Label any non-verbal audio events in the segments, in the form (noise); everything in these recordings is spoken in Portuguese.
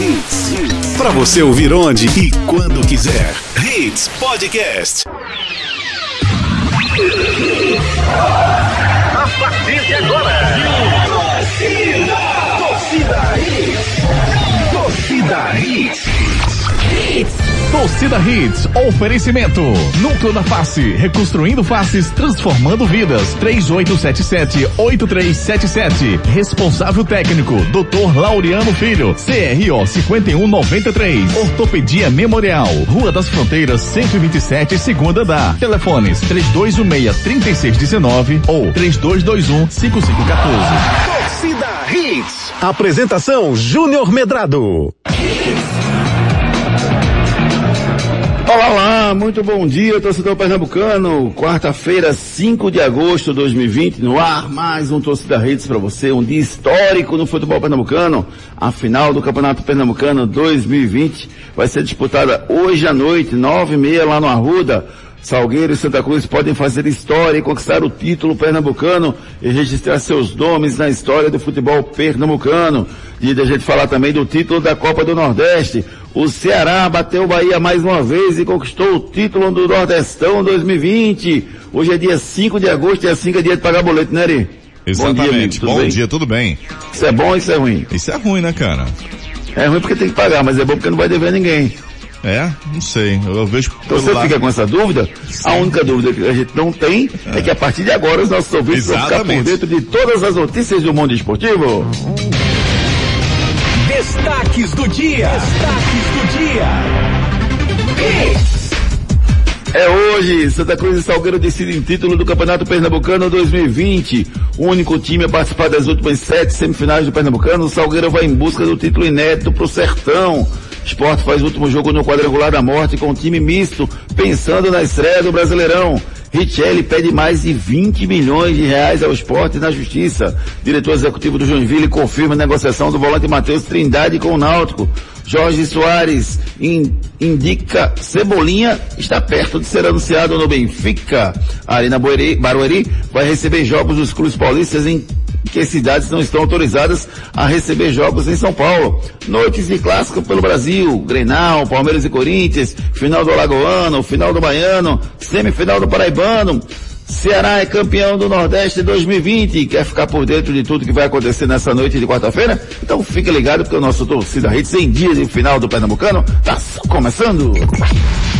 Hits. Para você ouvir onde e quando quiser. Hits Podcast. A partir de agora. Hits. Torcida Hits, oferecimento. Núcleo da Face, reconstruindo faces, transformando vidas. 3877-8377. Responsável técnico, Dr. Laureano Filho. CRO 5193. Ortopedia Memorial. Rua das Fronteiras, 127, segunda da. Telefones 3216-3619 ou 3221-5514. Torcida Hits. Apresentação Júnior Medrado. Olá, olá, muito bom dia, torcedor pernambucano. Quarta-feira, 5 de agosto de 2020, no ar, mais um Torcida Redes para você, um dia histórico no futebol pernambucano. A final do Campeonato Pernambucano 2020 vai ser disputada hoje à noite, nove e meia, lá no Arruda. Salgueiro e Santa Cruz podem fazer história e conquistar o título pernambucano e registrar seus nomes na história do futebol pernambucano. E a gente falar também do título da Copa do Nordeste. O Ceará bateu o Bahia mais uma vez e conquistou o título do Nordestão 2020. Hoje é dia 5 de agosto e assim que é dia de pagar boleto, né, Ari? Exatamente. Bom dia, amigo, tudo Bom bem? dia, tudo bem? Isso é bom ou isso é ruim? Isso é ruim, né, cara? É ruim porque tem que pagar, mas é bom porque não vai dever ninguém. É? Não sei. Eu vejo Então você lado- fica com essa dúvida? A única dúvida que a gente não tem é, que a partir de agora os nossos ouvintes vão ficar por Exatamente. dentro de todas as notícias do mundo esportivo. Destaques do dia. Destaques do dia. É hoje, Santa Cruz e Salgueiro decidem título do Campeonato Pernambucano 2020. O único time a participar das últimas sete semifinais do Pernambucano, o Salgueiro vai em busca do título inédito pro Sertão. Esporte faz último jogo no quadrangular da morte com um time misto, pensando na estreia do Brasileirão. Richelli pede mais de 20 milhões de reais ao esporte na justiça. Diretor executivo do Joinville confirma a negociação do volante Matheus Trindade com o Náutico. Jorge Soares in- indica Cebolinha está perto de ser anunciado no Benfica. A Arena Barueri vai receber jogos dos clubes paulistas em que cidades não estão autorizadas a receber jogos em São Paulo. Noites de clássico pelo Brasil, Grenal, Palmeiras e Corinthians, final do Alagoano, final do Baiano, semifinal do Paraibano. Ceará é campeão do Nordeste 2020. Quer ficar por dentro de tudo que vai acontecer nessa noite de quarta-feira? Então fique ligado porque o nosso torcida Hits em dias de final do Pernambucano tá só começando.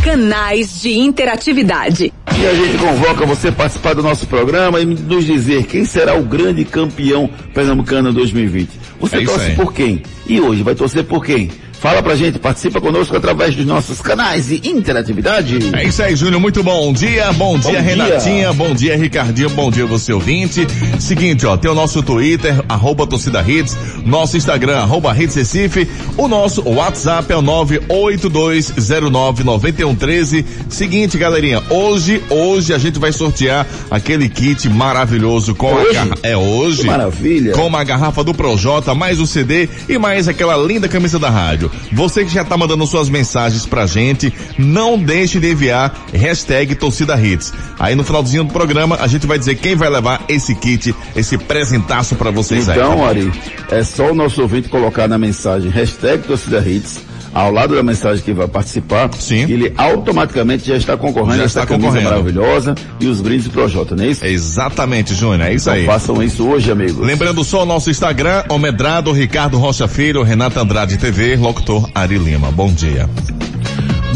Canais de interatividade. E a gente convoca você a participar do nosso programa e nos dizer quem será o grande campeão pernambucano 2020. Você É torce por quem? E hoje vai torcer por quem? Fala pra gente, participa conosco através dos nossos canais de interatividade. É isso aí, Júnior. Muito bom dia. Bom dia, dia. Renatinha. Bom dia, Ricardinho. Bom dia, você ouvinte. Seguinte, ó, tem o nosso Twitter, arroba torcida hits, nosso Instagram, arroba hits Recife, o nosso WhatsApp é o 982099113. Seguinte, galerinha, hoje, hoje a gente vai sortear aquele kit maravilhoso com Hoje? a garrafa. É hoje. Que maravilha. Com uma garrafa do Projota, mais o CD e mais aquela linda camisa da rádio. Você que já tá mandando suas mensagens pra gente, não deixe de enviar hashtag torcida hits. Aí no finalzinho do programa a gente vai dizer quem vai levar esse kit, esse presentaço pra vocês aí. Então, Ari, é só o nosso ouvinte colocar na mensagem hashtag torcida hits, ao lado da mensagem que vai participar, Sim. ele automaticamente já está concorrendo Já a essa está camisa concorrendo. maravilhosa e os brindes do Projota, não é isso? Exatamente, Júnior, é isso Então aí. façam isso hoje, amigos. Lembrando só o nosso Instagram, Omedrado, Ricardo Rocha Filho, Renata Andrade TV, locutor Ari Lima. Bom dia.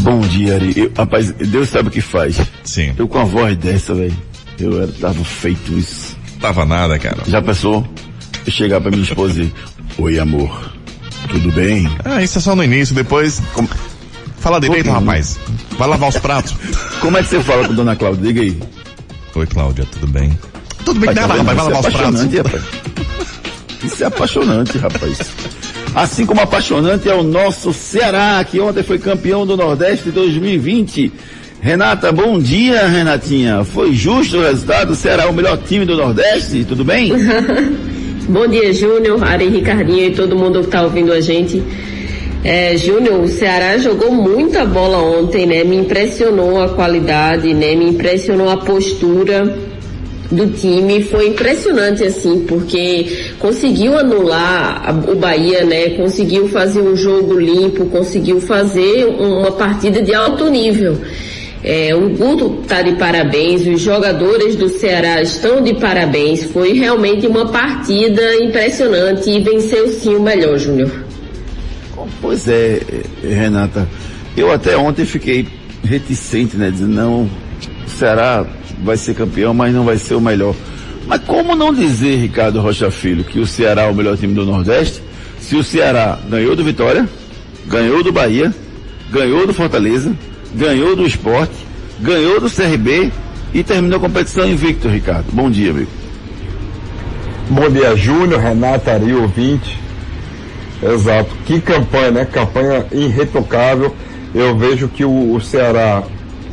Bom dia, Ari. Eu- rapaz, Deus sabe o que faz. Sim. Eu com a voz dessa, velho, eu era, tava feito isso. Tava nada, cara. Já pensou? Eu chegar pra minha esposa e Oi, amor. Tudo bem? Ah, isso é só no início, depois. Como, Fala direito, rapaz. Vai lavar os pratos. (laughs) como é que você fala com Dona Cláudia? Diga aí. Oi, Cláudia, tudo bem? Tudo bem, tá vendo? rapaz, vai Isso é lavar os pratos. rapaz. Isso é apaixonante, rapaz. Assim como apaixonante é o nosso Ceará, que ontem foi campeão do Nordeste 2020. Renata, bom dia, Renatinha. Foi justo o resultado? O Ceará é o melhor time do Nordeste? Tudo bem? (laughs) Bom dia, Júnior, Ari Ricardinho e todo mundo que está ouvindo a gente. É, Júnior, o Ceará jogou muita bola ontem, né? Me impressionou a qualidade, né? Me impressionou a postura. do time foi impressionante assim, porque conseguiu anular o Bahia, né? Conseguiu fazer um jogo limpo, conseguiu fazer uma partida de alto nível. É, o Guto está de parabéns, os jogadores do Ceará estão de parabéns. Foi realmente uma partida impressionante e venceu sim o melhor, Júnior. Pois é, Renata. Eu até ontem fiquei reticente, né? Dizendo, não, o Ceará vai ser campeão, mas não vai ser o melhor. Mas como não dizer, Ricardo Rocha Filho, que o Ceará é o melhor time do Nordeste, se o Ceará ganhou do Vitória, ganhou do Bahia, ganhou do Fortaleza, ganhou do Esporte, ganhou do CRB e terminou a competição invicto, Ricardo. Bom dia, amigo. Bom dia, Júnior, Renata, Ari, ouvinte. Exato. Que campanha, né? Campanha irretocável. Eu vejo que o, o Ceará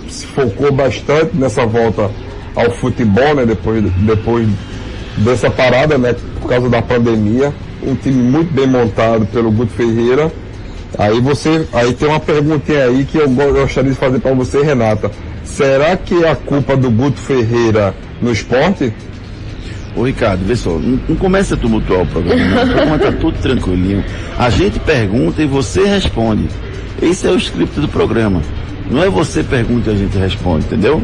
se focou bastante nessa volta ao futebol, né? Depois, depois dessa parada, né? Por causa da pandemia. Um time muito bem montado pelo Guto Ferreira. Aí você, aí tem uma perguntinha aí que eu gostaria de fazer para você, Renata. Será que é a culpa do Guto Ferreira no esporte? Ô Ricardo, vê só, não, não começa a tumultuar o programa, não. O programa tá tudo tranquilinho. A gente pergunta e você responde. Esse é o script do programa. Não é você pergunta e a gente responde, entendeu?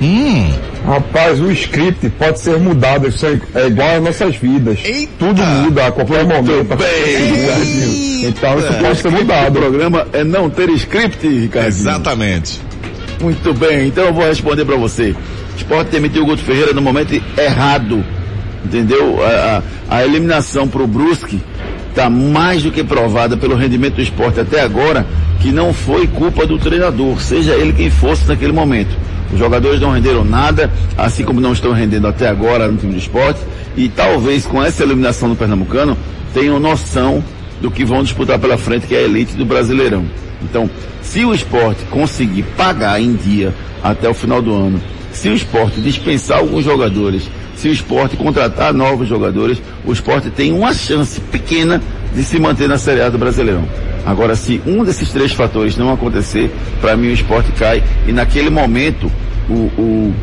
Hum. Rapaz, o script pode ser mudado, isso é, é igual às nossas vidas. Eita. Tudo muda a qualquer momento. Bem. Então isso pode ser mudado. O programa é não ter script, Ricardo. Exatamente. Muito bem, então eu vou responder para você. Esporte demitiu o Guto Ferreira no momento errado. Entendeu? A, a, a eliminação pro Brusque está mais do que provada pelo rendimento do esporte até agora, que não foi culpa do treinador, seja ele quem fosse naquele momento. Os jogadores não renderam nada, assim como não estão rendendo até agora no time de esporte, e talvez com essa eliminação do Pernambucano tenham noção do que vão disputar pela frente, que é a elite do Brasileirão. Então, se o esporte conseguir pagar em dia até o final do ano, se o esporte dispensar alguns jogadores, se o esporte contratar novos jogadores, o esporte tem uma chance pequena de se manter na Série A do Brasileirão. Agora, se um desses três fatores não acontecer, para mim o esporte cai e naquele momento o, o,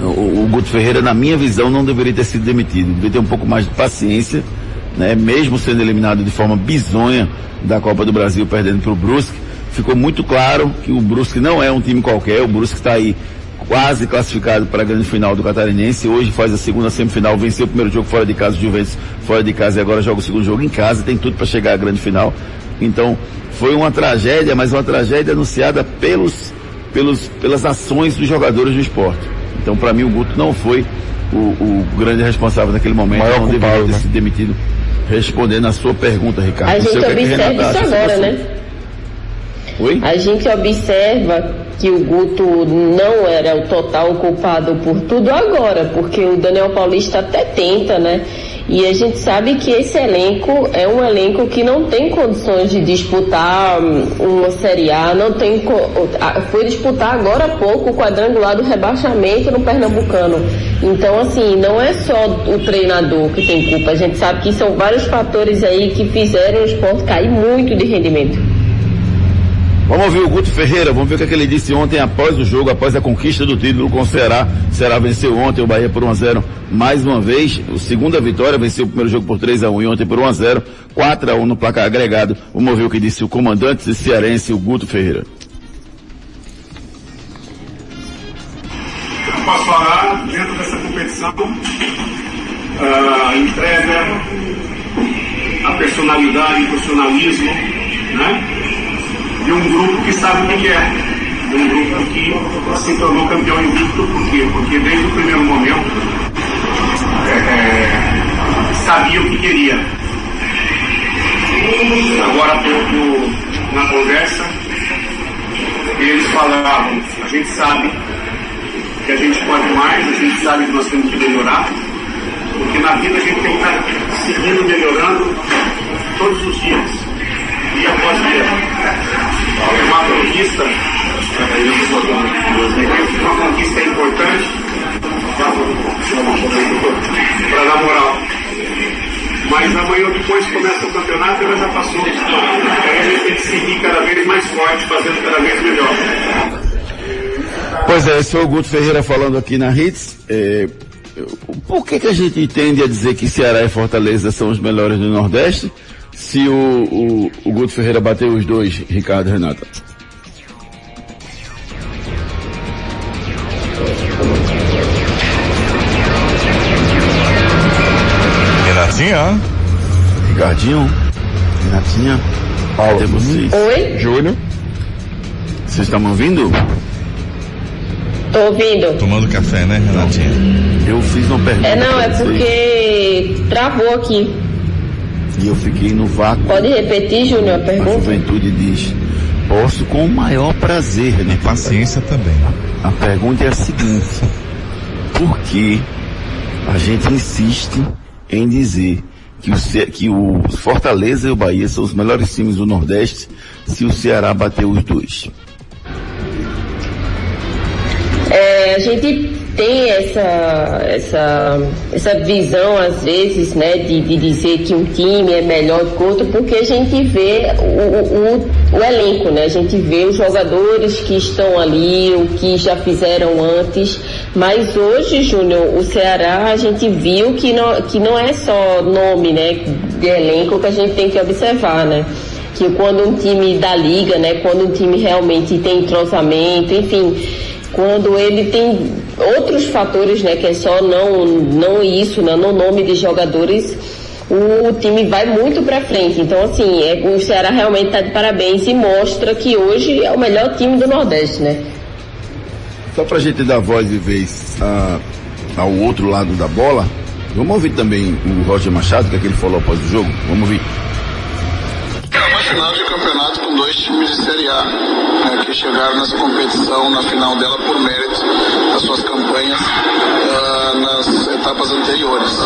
o, o Guto Ferreira, na minha visão, não deveria ter sido demitido. Deveria ter um pouco mais de paciência, né? mesmo sendo eliminado de forma bizonha da Copa do Brasil, perdendo para o Brusque. Ficou muito claro que o Brusque não é um time qualquer, o Brusque está aí quase classificado para a grande final do Catarinense. Hoje faz a segunda semifinal, venceu o primeiro jogo fora de casa, o Juventus fora de casa e agora joga o segundo jogo em casa. Tem tudo para chegar à grande final. Então foi uma tragédia, mas uma tragédia anunciada pelos, pelos, pelas ações dos jogadores do esporte. Então para mim o Guto não foi o, o grande responsável naquele momento, Maior não culpado, deveria ter né? sido demitido. Respondendo a sua pergunta, Ricardo. A gente o é observa isso agora, o né? Oi? A gente observa que o Guto não era o total culpado por tudo agora, porque o Daniel Paulista até tenta, né? E a gente sabe que esse elenco é um elenco que não tem condições de disputar hum, uma Série A, não tem foi disputar agora há pouco o quadrangular do rebaixamento no Pernambucano. Então, assim, não é só o treinador que tem culpa, a gente sabe que são vários fatores aí que fizeram o esporte cair muito de rendimento. Vamos ouvir o Guto Ferreira, vamos ver o que, é que ele disse ontem após o jogo, após a conquista do título com o Ceará. O Ceará venceu ontem o Bahia por 1 a 0 mais uma vez. Segunda vitória, venceu o primeiro jogo por 3 a 1 e ontem por 1 a 0 4 a 1 no placar agregado. Vamos ouvir o que disse o comandante cearense, o Guto Ferreira. eu dentro dessa competição a entrega, a personalidade, o profissionalismo, né? De um grupo que sabe o que quer. De um grupo que se tornou campeão invicto, por quê? Porque desde o primeiro momento é, é, sabia o que queria. Agora há pouco na conversa, eles falavam, a gente sabe que a gente pode mais, a gente sabe que nós temos que melhorar, porque na vida a gente tem que estar seguindo melhorando todos os dias, dia após dia. É uma conquista, uma conquista importante para dar moral. Mas amanhã depois começa o campeonato e ela já passou. Aí a gente tem que seguir cada vez mais forte, fazendo cada vez melhor. Pois é, esse foi o Guto Ferreira falando aqui na Hits. É, por que, que a gente tende a dizer que Ceará e Fortaleza são os melhores do Nordeste? Se o, o, o Guto Ferreira bateu os dois, Ricardo e Renata. Renatinha? Ricardinho, Renatinha, Paulo. cadê vocês? Oi? Júnior. Vocês estão me ouvindo? Tô ouvindo. Tomando café, né, Renatinha? Eu fiz uma pergunta. É, não, é porque travou aqui. E eu fiquei no vácuo. Pode repetir, Júnior, a A pergunta? juventude diz, posso com o maior prazer, E né? paciência também. A pergunta é a seguinte, por que a gente insiste em dizer que o, Ce- que o Fortaleza e o Bahia são os melhores times do Nordeste se o Ceará bateu os dois? É, a gente tem essa, essa, essa visão, às vezes, né, de, de dizer que um time é melhor que outro, porque a gente vê o, o, o elenco, né? A gente vê os jogadores que estão ali, o que já fizeram antes. Mas hoje, Júnior, o Ceará, a gente viu que não, que não é só nome, né, de elenco que a gente tem que observar, né? que quando um time da liga, né, quando um time realmente tem entrosamento, enfim, quando ele tem outros fatores, né, que é só não não isso, né, no nome de jogadores, o, time vai muito para frente. Então, assim, é, o Ceará realmente está de parabéns e mostra que hoje é o melhor time do Nordeste, né? Só pra gente dar voz e vez a- ao outro lado da bola, vamos ouvir também o Roger Machado, que é que ele falou após o jogo? Vamos ouvir. Final de campeonato com dois times de Série A, né, que chegaram nessa competição na final dela por mérito das suas campanhas ah, nas etapas anteriores.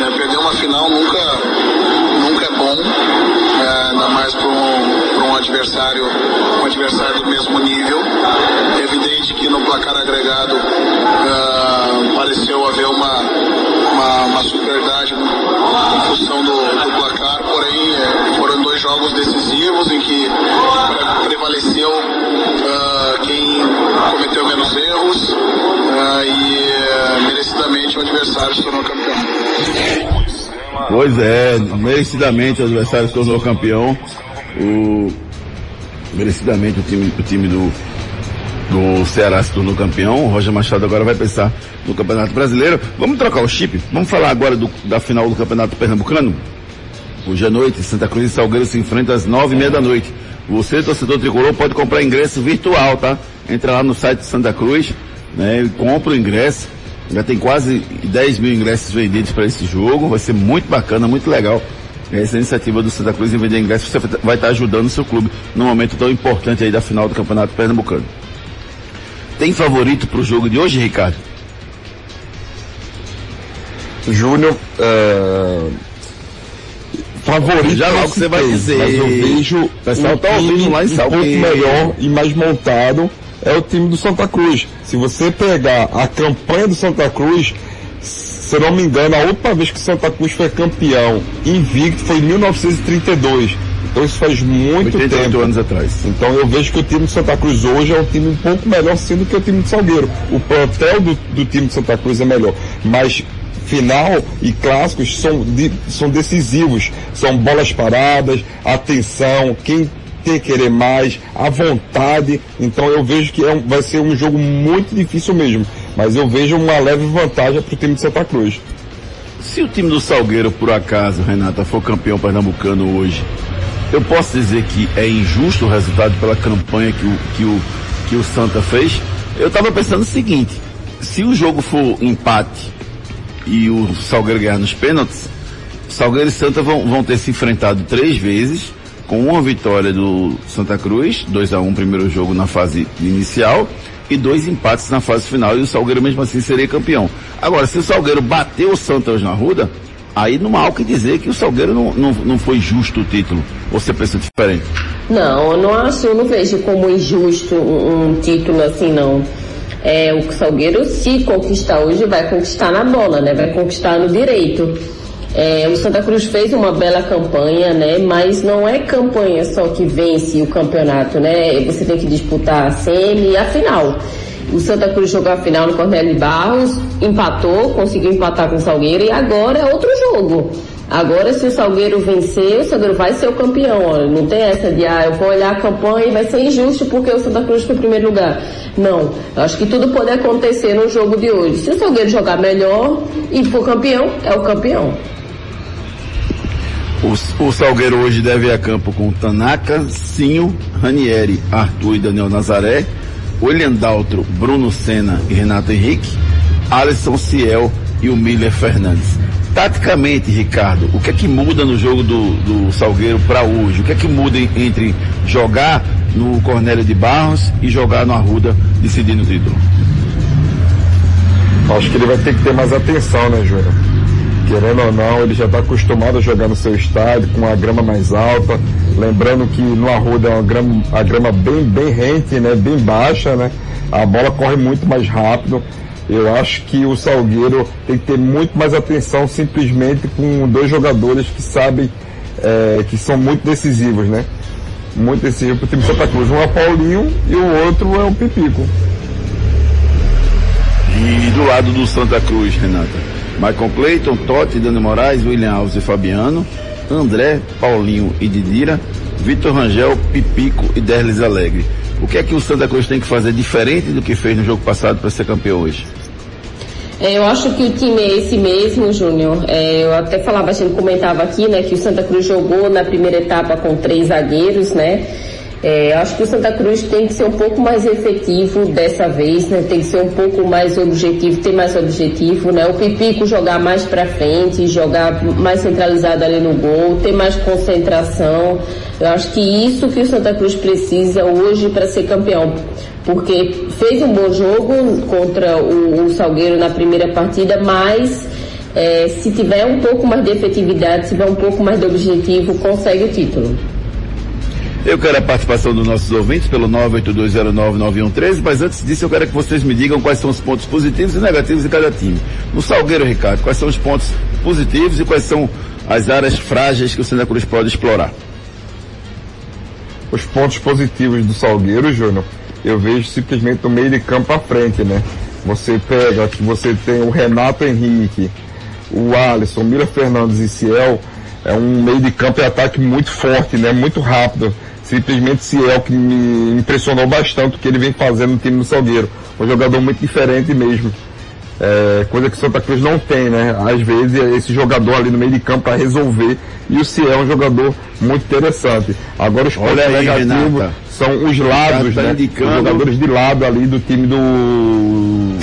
Né, perder uma final nunca, nunca é bom, eh, ainda mais para um, um adversário, um adversário do mesmo nível. É evidente que no placar agregado ah, pareceu jogos decisivos em que pre- prevaleceu ah, quem cometeu menos erros ah, e eh, merecidamente o adversário se tornou campeão. Pois é, merecidamente o adversário se tornou campeão. O, merecidamente o time, o time do, do Ceará se tornou campeão. O Roger Machado agora vai pensar no Campeonato Brasileiro. Vamos trocar o chip? Vamos falar agora do- da final do Campeonato Pernambucano? Hoje à noite, Santa Cruz e Salgueiro se enfrentam às nove e meia da noite. Você, torcedor tricolor, pode comprar ingresso virtual, tá? Entra lá no site de Santa Cruz, né? E compra o ingresso. Já tem quase 10 mil ingressos vendidos para esse jogo. Vai ser muito bacana, muito legal. Essa iniciativa do Santa Cruz em vender ingressos, você vai estar ajudando o seu clube num momento tão importante aí da final do Campeonato Pernambucano. Tem favorito para o jogo de hoje, Ricardo? Júnior, é... favorito Já eu logo você vai dizer. Mas eu vejo O pessoal um tá ouvindo lá em um pouco Salgueiro. melhor e mais montado é o time do Santa Cruz. Se você pegar a campanha do Santa Cruz, se eu não me engano, a última vez que o Santa Cruz foi campeão invicto foi em 1932. Então isso faz muito 88 tempo. anos atrás. Então eu vejo que o time de Santa Cruz hoje é um time um pouco melhor sim do que o time de Salgueiro. O plantel do, do time de Santa Cruz é melhor. Mas final e clássicos são, de- são decisivos. São bolas paradas, atenção, quem que querer mais, a vontade. Então eu vejo que é um- vai ser um jogo muito difícil mesmo. Mas eu vejo uma leve vantagem para o time de Santa Cruz. Se o time do Salgueiro, por acaso, Renata, for campeão pernambucano hoje, eu posso dizer que é injusto o resultado pela campanha que o, que o, que o Santa fez? Eu estava pensando o seguinte, se o jogo for empate e o Salgueiro ganhar nos pênaltis, Salgueiro e Santa vão, vão ter se enfrentado três vezes, com uma vitória do Santa Cruz, 2 a 1 um primeiro jogo na fase inicial, e dois empates na fase final, e o Salgueiro mesmo assim seria campeão. Agora, se o Salgueiro bateu o Santa hoje na Ruda, aí não há o que dizer que o Salgueiro não, não, não foi justo o título. Você pensa diferente? Não, eu não acho, eu não vejo como injusto um, um título assim, não. É, o Salgueiro, se conquistar hoje, vai conquistar na bola, né? Vai conquistar no direito. É, o Santa Cruz fez uma bela campanha, né? Mas não é campanha só que vence o campeonato, né? Você tem que disputar a semi e a final. O Santa Cruz jogou a final no Cornélio de Barros, empatou, conseguiu empatar com o Salgueiro e agora é outro jogo. Agora, se o Salgueiro vencer, o Salgueiro vai ser o campeão. Olha, não tem essa de, ah, eu vou olhar a campanha e vai ser injusto porque o Santa Cruz foi em primeiro lugar. Não. Eu acho que tudo pode acontecer no jogo de hoje. Se o Salgueiro jogar melhor e for campeão, é o campeão. O, o Salgueiro hoje deve ir a campo com Tanaka, Sinho, Ranieri, Arthur e Daniel Nazaré, William Daltro, Bruno Senna e Renato Henrique, Alisson Ciel e o Miller Fernandes. Taticamente, Ricardo, o que é que muda no jogo do, do Salgueiro para hoje? O que é que muda entre jogar no Cornélio de Barros e jogar no Arruda decidindo o título? Acho que ele vai ter que ter mais atenção, né, Júnior? Querendo ou não, ele já está acostumado a jogar no seu estádio com a grama mais alta. Lembrando que no Arruda é uma grama, a grama bem, bem rente, né? Bem baixa, né? A bola corre muito mais rápido. Eu acho que o Salgueiro tem que ter muito mais atenção simplesmente com dois jogadores que sabem é, que são muito decisivos, né? Muito decisivos para o time Santa Cruz. Um é o Paulinho e o outro é o Pipico. E do lado do Santa Cruz, Renata? Michael Clayton, Totti, Dani Moraes, William Alves e Fabiano, André, Paulinho e Didira, Vitor Rangel, Pipico e Derlis Alegre. O que é que o Santa Cruz tem que fazer diferente do que fez no jogo passado para ser campeão hoje? É, eu acho que o time é esse mesmo, Júnior. É, eu até falava, a gente comentava aqui, né, que o Santa Cruz jogou na primeira etapa com três zagueiros, né? É, acho que o Santa Cruz tem que ser um pouco mais efetivo dessa vez, né? Tem que ser um pouco mais objetivo, ter mais objetivo, né? O Pipico jogar mais para frente, jogar mais centralizado ali no gol, ter mais concentração. Eu acho que isso que o Santa Cruz precisa hoje para ser campeão. Porque fez um bom jogo contra o, o Salgueiro na primeira partida, mas é, se tiver um pouco mais de efetividade, se tiver um pouco mais de objetivo, consegue o título. Eu quero a participação dos nossos ouvintes pelo 982099113, mas antes disso eu quero que vocês me digam quais são os pontos positivos e negativos de cada time. No Salgueiro, Ricardo, quais são os pontos positivos e quais são as áreas frágeis que o Santa Cruz pode explorar? Os pontos positivos do Salgueiro, Júnior, eu vejo simplesmente no meio de campo à frente, né? Você pega que você tem o Renato Henrique, o Alisson, o Mira Fernandes e Ciel, é um meio de campo e ataque muito forte, né? Muito rápido simplesmente Ciel que me impressionou bastante o que ele vem fazendo no time do Salgueiro. Um jogador muito diferente mesmo. É, coisa que Santa Cruz não tem, né? Às vezes esse jogador ali no meio de campo para resolver e o Ciel é um jogador muito interessante. Agora os pontos negativos são os lados, tá né? Indicando... Os jogadores de lado ali do time do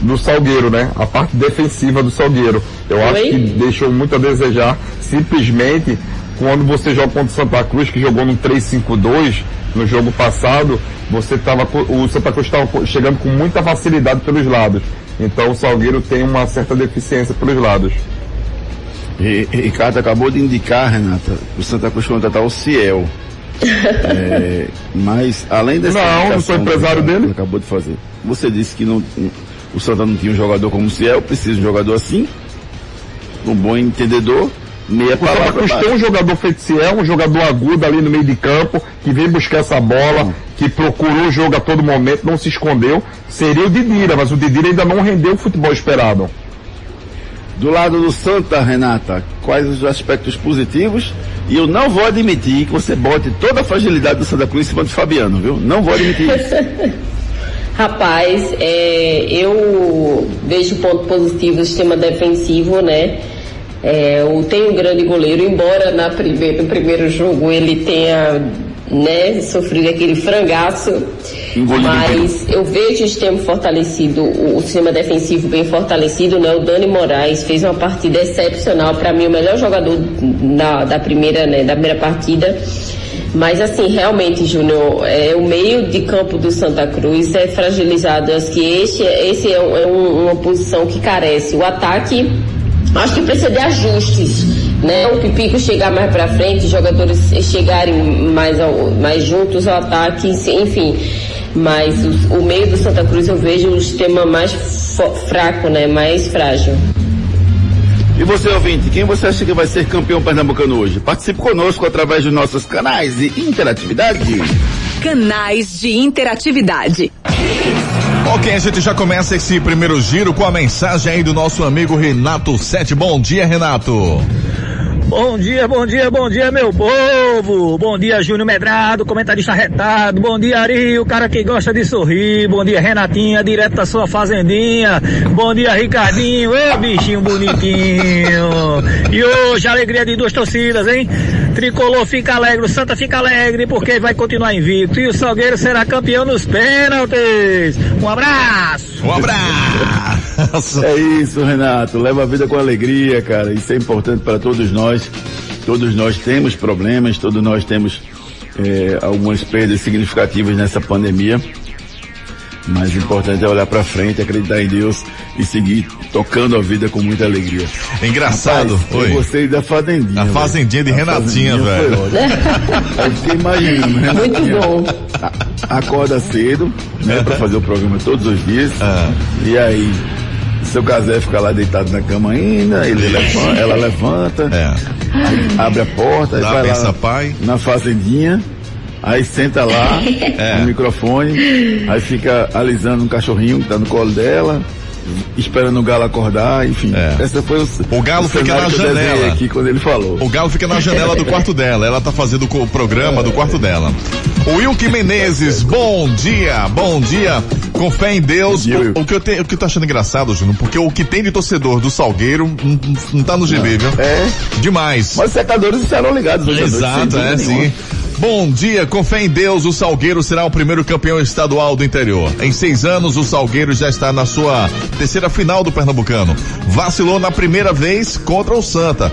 do Salgueiro, né? A parte defensiva do Salgueiro. Eu Oi? acho que deixou muito a desejar. Simplesmente quando você joga contra o Santa Cruz, que jogou no 3-5-2 no jogo passado, você tava, o Santa Cruz estava chegando com muita facilidade pelos lados. Então o Salgueiro tem uma certa deficiência pelos lados. E, Ricardo acabou de indicar, Renata, o Santa Cruz contratar o Ciel. (laughs) é, mas além dessa Não, não sou empresário dele. Acabou de fazer. Você disse que não, o Santa não tinha um jogador como o Ciel, precisa de um jogador assim, um bom entendedor, Meia o Santa Cruz tem um jogador feiticeiro, um jogador agudo ali no meio de campo, que vem buscar essa bola, que procurou o jogo a todo momento, não se escondeu. Seria o Didira, mas o Didira ainda não rendeu o futebol esperado. Do lado do Santa, Renata, quais os aspectos positivos? E eu não vou admitir que você bote toda a fragilidade do Santa Cruz em cima do Fabiano, viu? Não vou admitir isso. (laughs) Rapaz, é, eu vejo ponto positivo do sistema defensivo, né? É, o, tem um grande goleiro, embora na primeir, no primeiro jogo ele tenha né, sofrido aquele frangaço, mas eu vejo o sistema fortalecido, o, o, sistema defensivo bem fortalecido, né? O Dani Moraes fez uma partida excepcional, para mim o melhor jogador da, da primeira, né, da primeira partida. Mas assim, realmente, Júnior, é, o meio de campo do Santa Cruz é fragilizado. Acho que esse, esse é, é um, uma posição que carece. O ataque Acho que precisa de ajustes, né? O Pipico chegar mais para frente, jogadores chegarem mais, ao, mais juntos ao ataque, enfim. Mas o, o, meio do Santa Cruz eu vejo o sistema mais fraco, né? Mais frágil. E você, ouvinte, quem você acha que vai ser campeão pernambucano hoje? Participe conosco através dos nossos canais de interatividade. Canais de interatividade. Ok, a gente já começa esse primeiro giro com a mensagem aí do nosso amigo Renato Sete. Bom dia, Renato. Bom dia, bom dia, bom dia, meu povo. Bom dia, Júnior Medrado, comentarista retado. Bom dia, Ari, o cara que gosta de sorrir. Bom dia, Renatinha, direto da sua fazendinha. Bom dia, Ricardinho, ô bichinho bonitinho. E hoje, alegria de duas torcidas, hein? Tricolor fica alegre, o Santa fica alegre porque vai continuar invicto. E o Salgueiro será campeão nos pênaltis. Um abraço. Um abraço. É isso, Renato. Leva a vida com alegria, cara. Isso é importante para todos nós. Todos nós temos problemas, todos nós temos é, algumas perdas significativas nessa pandemia. Mas o importante é olhar para frente, acreditar em Deus e seguir tocando a vida com muita alegria. Engraçado, Rapaz, foi. Eu gostei da fazendinha. A fazendinha de A Renatinha, velho. Aí fiquei imaginando, né? Muito bom. Acorda cedo, né, pra fazer o programa todos os dias. Ah. E aí, seu Casé fica lá deitado na cama ainda, ele levanta, ela levanta, É. abre a porta, Dá vai lá pai. na fazendinha, aí senta lá, (laughs) É. no microfone, aí fica alisando um cachorrinho que tá no colo dela, esperando o galo acordar, enfim. É. Essa foi o, O galo fica cenário na que eu desenhei janela. aqui quando ele falou. O Galo fica na janela do quarto dela. Ela tá fazendo o programa do quarto dela. O Wilke Menezes, bom dia, bom dia. Com fé em Deus. Dia, O, o que eu te, o que eu tô achando engraçado, Júnior, porque o que tem de torcedor do Salgueiro não, não tá no GB, viu? É, Demais. mas os secadores estarão ligados hoje Exato, é sim. Bom dia, com fé em Deus, o Salgueiro será o primeiro campeão estadual do interior. Em seis anos, o Salgueiro já está na sua terceira final do Pernambucano. Vacilou na primeira vez contra o Santa.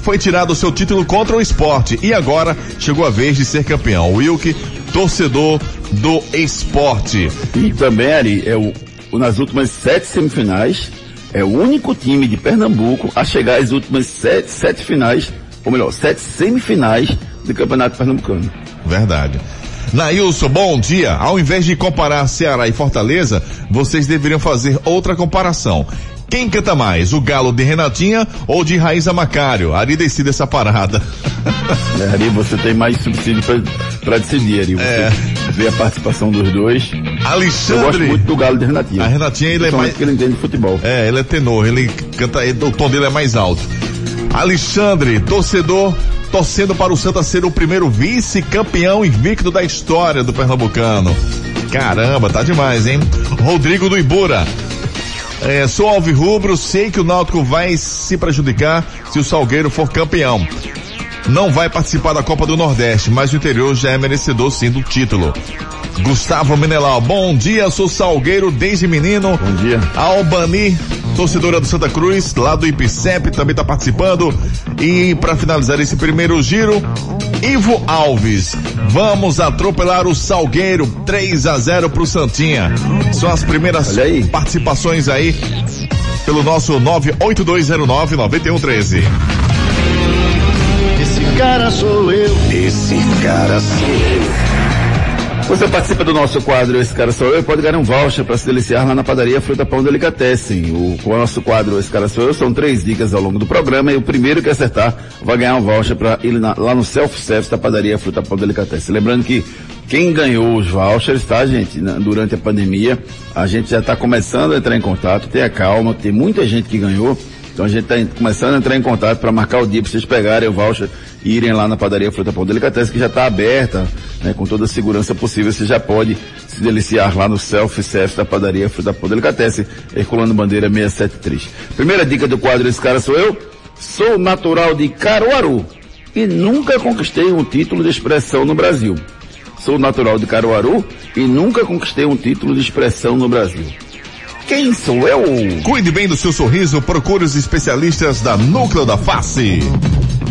Foi tirado o seu título contra o esporte e agora chegou a vez de ser campeão. Wilke, torcedor do esporte. E também, Ari, é o- nas últimas sete semifinais, é o único time de Pernambuco a chegar às últimas sete, sete finais, ou melhor, sete semifinais do Campeonato Pernambucano. Verdade. Nailson, bom dia. Ao invés de comparar Ceará e Fortaleza, vocês deveriam fazer outra comparação. Quem canta mais, o Galo de Renatinha ou de Raíza Macário? Ari decide essa parada. (laughs) É, Ari, você tem mais subsídio para decidir, Ari. Você É. vê a participação dos dois. Eu gosto Alexandre. muito do Galo de Renatinho. A Renatinha, ele é mais- porque ele entende de futebol. É, ele é tenor, ele canta, ele- o tom dele é mais alto. Alexandre, torcedor, torcendo para o Santa ser o primeiro vice-campeão invicto da história do Pernambucano. Caramba, tá demais, hein? Rodrigo do Ibura. É, sou alvirrubro, sei que o Náutico vai se prejudicar se o Salgueiro for campeão. Não vai participar da Copa do Nordeste, mas o interior já é merecedor sim do título. Gustavo Menelau, bom dia, sou Salgueiro desde menino. Bom dia. Albani, torcedora do Santa Cruz, lá do IPCEP, também está participando. E para finalizar esse primeiro giro, Ivo Alves. Vamos atropelar o Salgueiro 3 a 0 pro Santinha. São as primeiras aí. participações aí pelo nosso 98209 9113. Esse cara sou eu. Esse cara sou eu. Você participa do nosso quadro Esse Cara Sou Eu pode ganhar um voucher para se deliciar lá na padaria Fruta Pão Delicatessen. O, o nosso quadro Esse Cara Sou Eu são três dicas ao longo do programa e o primeiro que acertar vai ganhar um voucher para ir na- lá no self-service da padaria Fruta Pão Delicatessen. Lembrando que quem ganhou os vouchers, tá, gente, na- durante a pandemia, a gente já está começando a entrar em contato, tenha calma, tem muita gente que ganhou. Então a gente está começando a entrar em contato para marcar o dia para vocês pegarem o voucher irem lá na padaria Fruta Pão Delicatessen, que já está aberta, né, com toda a segurança possível. Você já pode se deliciar lá no self-service da padaria Fruta Pão Delicatessen, Herculano Bandeira 673. Primeira dica do quadro Esse Cara Sou Eu. Sou natural de Caruaru e nunca conquistei um título de expressão no Brasil. Sou natural de Caruaru e nunca conquistei um título de expressão no Brasil. Quem sou eu? Cuide bem do seu sorriso, procure os especialistas da Núcleo da Face.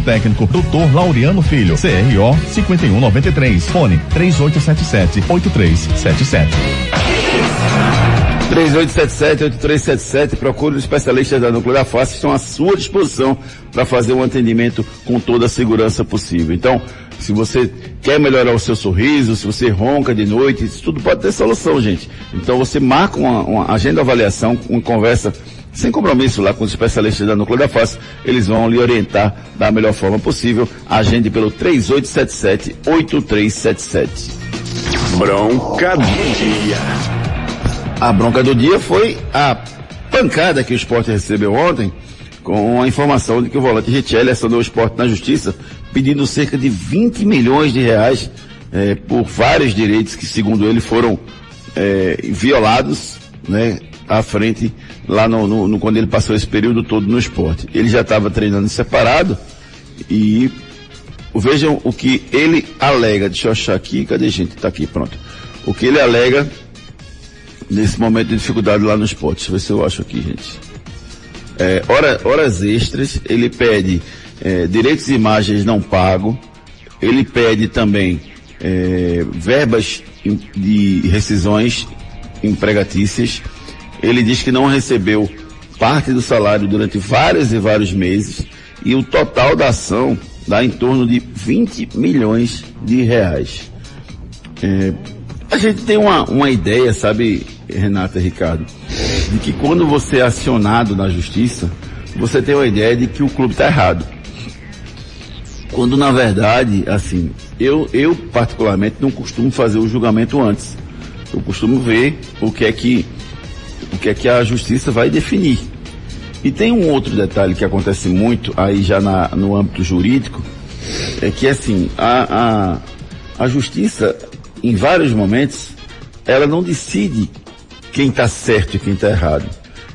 técnico, Dr. Laureano Filho, CRO 5193, fone 3877 8377. 3877-8377, procure os especialistas da Núcleo da Face, estão à sua disposição para fazer um atendimento com toda a segurança possível. Então, se você quer melhorar o seu sorriso, se você ronca de noite, isso tudo pode ter solução, gente. Então você marca uma, uma agenda de avaliação, uma conversa sem compromisso lá com os especialistas da Núcleo da Face, eles vão lhe orientar da melhor forma possível. Agende pelo 3877-8377. Bronca do dia. A bronca do dia foi a pancada que o esporte recebeu ontem com a informação de que o volante Richelli acionou o esporte na justiça pedindo cerca de 20 milhões de reais eh, por vários direitos que, segundo ele, foram eh, violados né, à frente lá no, no, no, quando ele passou esse período todo no esporte. Ele já estava treinando separado e vejam o que ele alega. Deixa eu achar aqui, cadê gente? Está aqui, pronto. O que ele alega nesse momento de dificuldade lá no esporte. Deixa eu ver se eu acho aqui, gente. É, hora, horas extras, ele pede é, direitos de imagens não pago, ele pede também é, verbas de rescisões empregatícias, ele diz que não recebeu parte do salário durante vários e vários meses e o total da ação dá em torno de 20 milhões de reais. É, a gente tem uma, uma ideia, sabe, Renata e Ricardo, de que quando você é acionado na justiça, você tem uma ideia de que o clube está errado. Quando na verdade, assim, eu, eu particularmente não costumo fazer o julgamento antes. Eu costumo ver o que é que, o que é que a justiça vai definir. E tem um outro detalhe que acontece muito aí já na, no âmbito jurídico, é que assim, a, a, a justiça, em vários momentos, ela não decide quem está certo e quem está errado.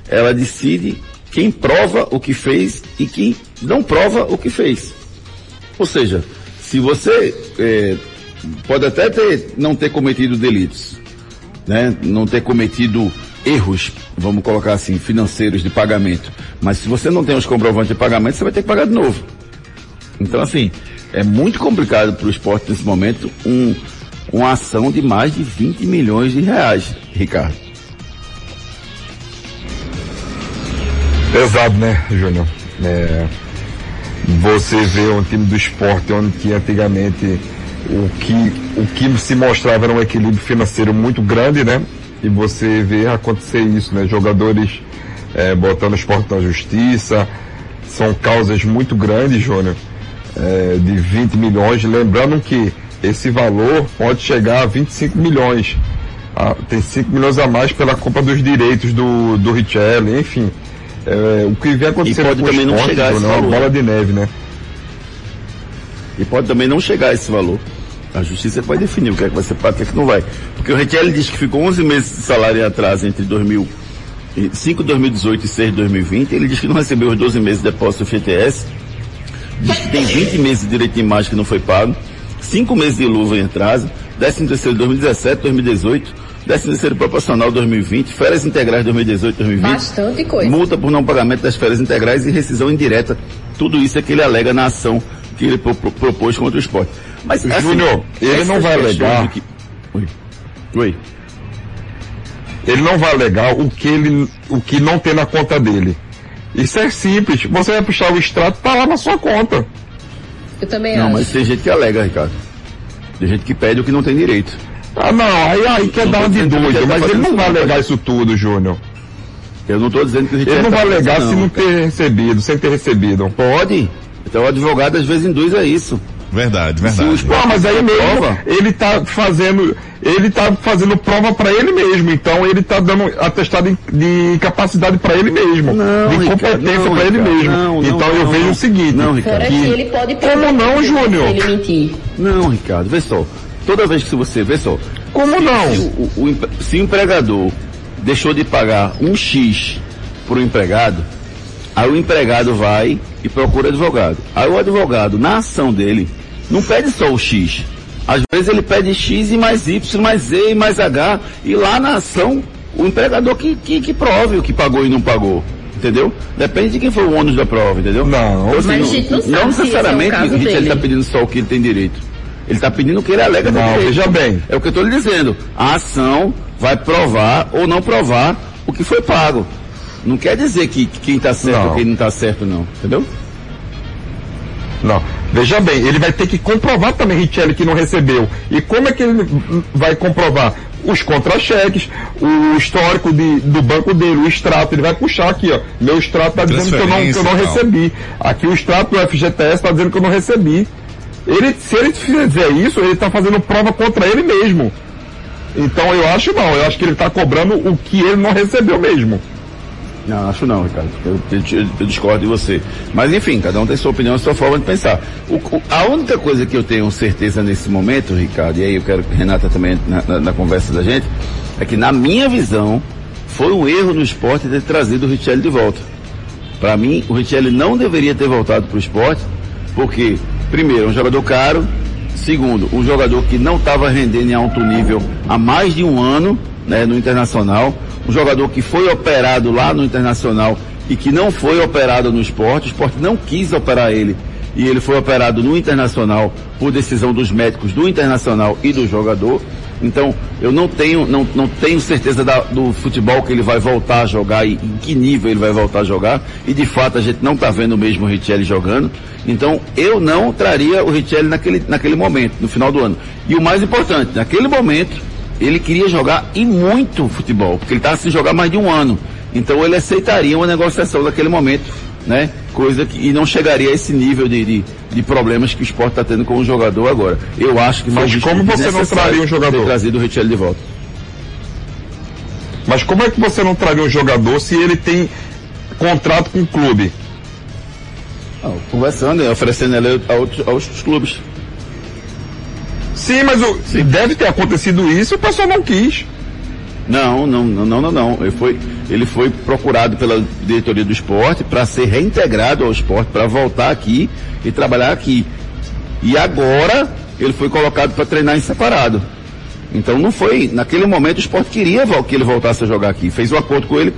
Ela decide quem prova o que fez e quem não prova o que fez. Ou seja, se você é, pode até ter, não ter cometido delitos, né? não ter cometido erros, vamos colocar assim, financeiros de pagamento, mas se você não tem os comprovantes de pagamento, você vai ter que pagar de novo. Então, assim, é muito complicado para o esporte nesse momento um, uma ação de mais de 20 milhões de reais, Ricardo. Pesado, né, Júnior? É, você vê um time do esporte onde que antigamente o que, o que se mostrava era um equilíbrio financeiro muito grande, né? E você vê acontecer isso, né? Jogadores é, botando o esporte na justiça, são causas muito grandes, Júnior, é, de 20 milhões. Lembrando que esse valor pode chegar a 25 milhões. Ah, tem 5 milhões a mais pela compra dos direitos do, do Richelli, enfim. É, o que vem acontecendo pode com também o não esporte, chegar Júnior, é uma bola de neve, né? E pode também não chegar a esse valor. A justiça vai definir o que é que vai ser pago e o que é que não vai. Porque o Richelli diz que ficou 11 meses de salário em atraso entre 2000, e 5 de 2018 e 6 de 2020. Ele diz que não recebeu os 12 meses de depósito do FGTS. Diz que tem 20 meses de direito de imagem que não foi pago. 5 meses de luva em atraso. 13 terceiro de 2017, 2018. 13 terceiro proporcional 2020. Férias integrais 2018, 2020. Bastante coisa. Multa por não pagamento das férias integrais e rescisão indireta. Tudo isso é que ele alega na ação que ele pro- pro- propôs contra o esporte. Mas, assim, Júnior, ele não vai alegar. que- Oi. Oi. Ele não vai alegar o que ele, o que não tem na conta dele. Isso é simples. Você vai puxar o extrato, tá lá na sua conta. Eu também Não, acho. mas tem gente que alega, Ricardo. Tem gente que pede o que não tem direito. Ah, não, aí, aí quer Não dar uma de doido, mas ele não vai não, alegar isso tudo, Júnior. Eu não estou dizendo que o Richelli Ele não vai alegar se não não. ter recebido, sem ter recebido. Pode. Então o advogado às vezes induz a isso. Verdade, Se verdade. esporte Não, mas aí mesmo, prova, ele tá fazendo, ele tá fazendo prova pra ele mesmo, então ele tá dando atestado de de capacidade pra ele mesmo, Não, de competência pra ele mesmo. não, não, então eu não, vejo não. o seguinte, Não, Ricardo. Fora que- ele pode Como não, Júnior? Se ele mentir. Não, Ricardo, vê só. Toda vez que você, vê só, como não? se o, o se o empregador deixou de pagar um X para o empregado, aí o empregado vai e procura advogado. Aí o advogado, na ação dele, não pede só o X. Às vezes ele pede X e mais Y, mais Z e mais H, e lá na ação, o empregador que, que, que prove o que pagou e não pagou. Entendeu? Depende de quem foi o ônus da prova, entendeu? Não, Então, Mas a gente não se esse é o necessariamente o Richard dele. está pedindo só o que ele tem direito. Ele está pedindo o que ele alega Não, direito. veja bem. É o que eu estou lhe dizendo. A ação vai provar ou não provar o que foi pago. Não quer dizer que, que quem está certo Não. ou quem não está certo, não. Entendeu? Não. Veja bem, ele vai ter que comprovar também, Richelli, que não recebeu. E como é que ele vai comprovar? Os contra-cheques, o histórico de- do banco dele, o extrato, ele vai puxar aqui, ó. Meu extrato está dizendo que eu não, que eu não recebi. Aqui o extrato do FGTS está dizendo que eu não recebi. Ele, se ele fizer isso, ele está fazendo prova contra ele mesmo. Então eu acho não, eu acho que ele está cobrando o que ele não recebeu mesmo. Não, acho não, Ricardo. Eu, eu- eu discordo de você. Mas enfim, cada um tem sua opinião, sua forma de pensar. O- o- a única coisa que eu tenho certeza nesse momento, Ricardo, e aí eu quero que Renata também na, na- na conversa da gente, é que na minha visão foi um erro no esporte ter trazido o Richelli de volta. Para mim, o Richelli não deveria ter voltado para o esporte, porque, primeiro, é um jogador caro, segundo, um jogador que não estava rendendo em alto nível há mais de um ano né, no Internacional, um jogador que foi operado lá no Internacional e que não foi operado no esporte, o esporte não quis operar ele e ele foi operado no Internacional por decisão dos médicos do Internacional e do jogador. Então, eu não tenho, não, não tenho certeza da- do futebol que ele vai voltar a jogar e em que nível ele vai voltar a jogar. E de fato a gente não está vendo mesmo o Richelli jogando. Então, eu não traria o Richelli naquele, naquele momento, no final do ano. E o mais importante, naquele momento, ele queria jogar e muito futebol, porque ele estava sem jogar mais de um ano. Então ele aceitaria uma negociação naquele momento, né? Coisa que e não chegaria a esse nível de, de, de problemas que o esporte está tendo com o jogador agora. Eu acho que Mas como você não traria um jogador? ter trazido o Richelli de volta. Mas como é que você não traria um jogador se ele tem contrato com o clube? Conversando, e oferecendo ele a outros, a outros clubes. Sim, mas o, deve ter acontecido isso e o pessoal não quis. Não, não, não, não, não, não. Ele foi, ele foi procurado pela diretoria do esporte para ser reintegrado ao esporte, para voltar aqui e trabalhar aqui. E agora ele foi colocado para treinar em separado. Então não foi, naquele momento o esporte queria que ele voltasse a jogar aqui. Fez um acordo com ele,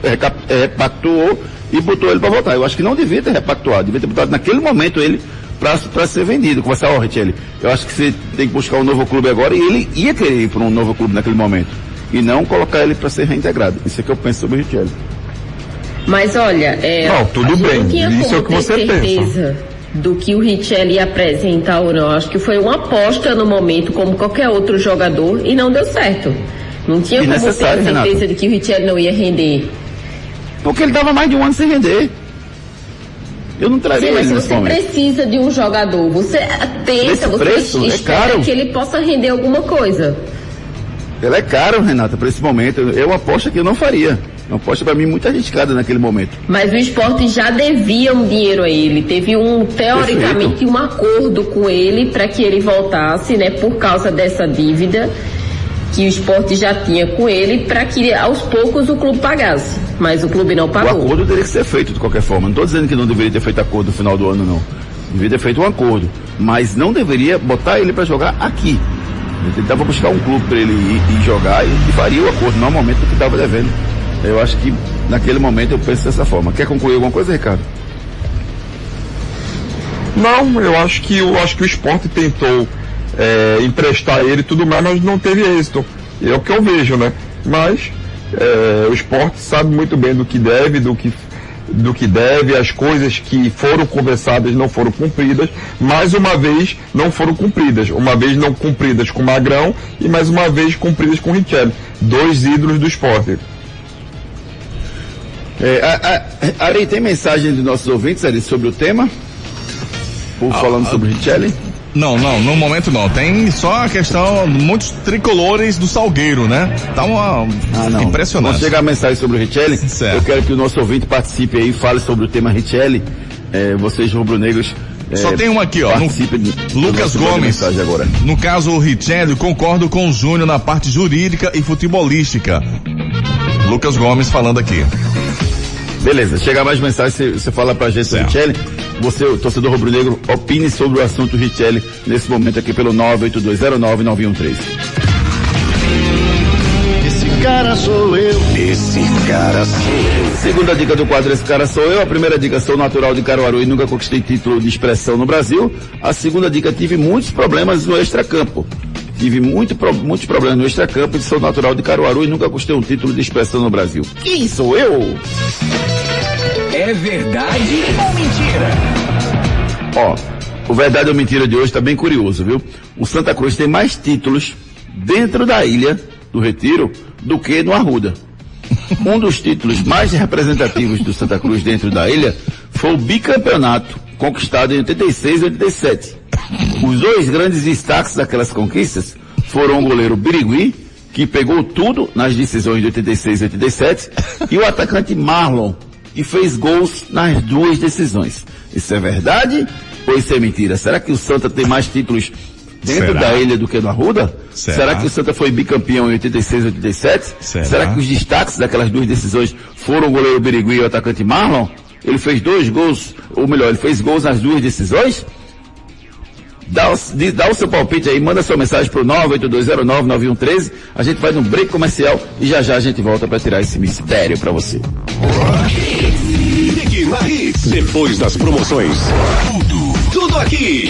repactuou e botou ele para voltar. Eu acho que não devia ter repactuado, devia ter botado naquele momento ele para ser vendido. Conversar, ó, Richelli, eu acho que você tem que buscar um novo clube agora e ele ia querer ir para um novo clube naquele momento. E não colocar ele para ser reintegrado. Isso é que eu penso sobre o Richelli. Mas olha, é, Não, tudo bem, isso é o que você certeza do que o Richelli ia apresentar ou não. Acho que foi uma aposta no momento, como qualquer outro jogador, e não deu certo. Não tinha como ter a certeza Renato. de que o Richelli não ia render. Porque ele dava mais de um ano sem render. Eu não traria Sim, mas se você momento. precisa de um jogador, você tenta, você preço, é espera caro. que ele possa render alguma coisa. Ele é caro, Renata, para esse momento. Eu uma aposta que eu não faria. Uma aposta para mim muito arriscada naquele momento. Mas o esporte já devia um dinheiro a ele. Teve um, teoricamente, um acordo com ele para que ele voltasse, né, por causa dessa dívida que o esporte já tinha com ele, para que aos poucos o clube pagasse. Mas o clube não O pagou. acordo teria que ser feito de qualquer forma. Não estou dizendo que não deveria ter feito acordo no final do ano, não. Deveria ter feito um acordo. Mas não deveria botar ele para jogar aqui. Ele tentava buscar um clube para ele ir, ir jogar e, e faria o acordo normalmente do que estava devendo. Eu acho que naquele momento eu penso dessa forma. Quer concluir alguma coisa, Ricardo? Não, eu acho que eu acho que o esporte tentou é, emprestar ele e tudo mais, mas não teve êxito. É o que eu vejo, né? Mas é, o esporte sabe muito bem do que deve, do que do que deve, as coisas que foram conversadas não foram cumpridas, mais uma vez não foram cumpridas. Uma vez não cumpridas com o Magrão e mais uma vez cumpridas com Richelli. Dois ídolos do esporte. É, Ari, tem mensagem dos nossos ouvintes, Ari, sobre o tema? Ou falando sobre o Richelli? Não, não, no momento não. Tem só a questão, muitos tricolores do Salgueiro, né? Tá uma Ah, impressionante. Quando chegar a mensagem sobre o Richelli, Certo. eu quero que o nosso ouvinte participe aí, fale sobre o tema Richelli. É, vocês rubro-negros. é, Só tem um aqui, ó. No, do Lucas Gomes. No caso, o Richelli, concordo com o Júnior na parte jurídica e futebolística. Lucas Gomes falando aqui. Beleza, chega mais mensagem, você, fala pra gente sobre o. Richelli. Você, o torcedor rubro-negro, opine sobre o assunto Richelli nesse momento aqui pelo 982099113. Esse cara sou eu. Esse cara sou eu. Segunda dica do quadro Esse Cara Sou Eu. A primeira dica, sou natural de Caruaru e nunca conquistei título de expressão no Brasil. A segunda dica, tive muitos problemas no extracampo. Tive muito, muitos problemas no extracampo e sou natural de Caruaru e nunca conquistei um título de expressão no Brasil. Quem sou eu? É verdade ou mentira? Ó, o verdade ou mentira de hoje está bem curioso, viu? O Santa Cruz tem mais títulos dentro da ilha do Retiro do que no Arruda. Um dos títulos mais representativos do Santa Cruz dentro da ilha foi o bicampeonato conquistado em 86 e 87. Os dois grandes destaques daquelas conquistas foram o goleiro Birigui, que pegou tudo nas decisões de 86 e 87, e o atacante Marlon, que fez gols nas duas decisões. Isso é verdade ou isso é mentira? Será que o Santa tem mais títulos dentro Será? da ilha do que no Arruda? Será? que o Santa foi bicampeão em 86 e 87? Será? que os destaques daquelas duas decisões foram o goleiro Birigui e o atacante Marlon? Ele fez dois gols, ou melhor, ele fez gols nas duas decisões? Dá dá o seu palpite aí, manda sua mensagem pro 982099113. A gente vai num break comercial e já já a gente volta para tirar esse mistério para você. Na Hits. Depois das promoções. Tudo, tudo aqui.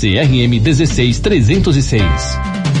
CRM 16306.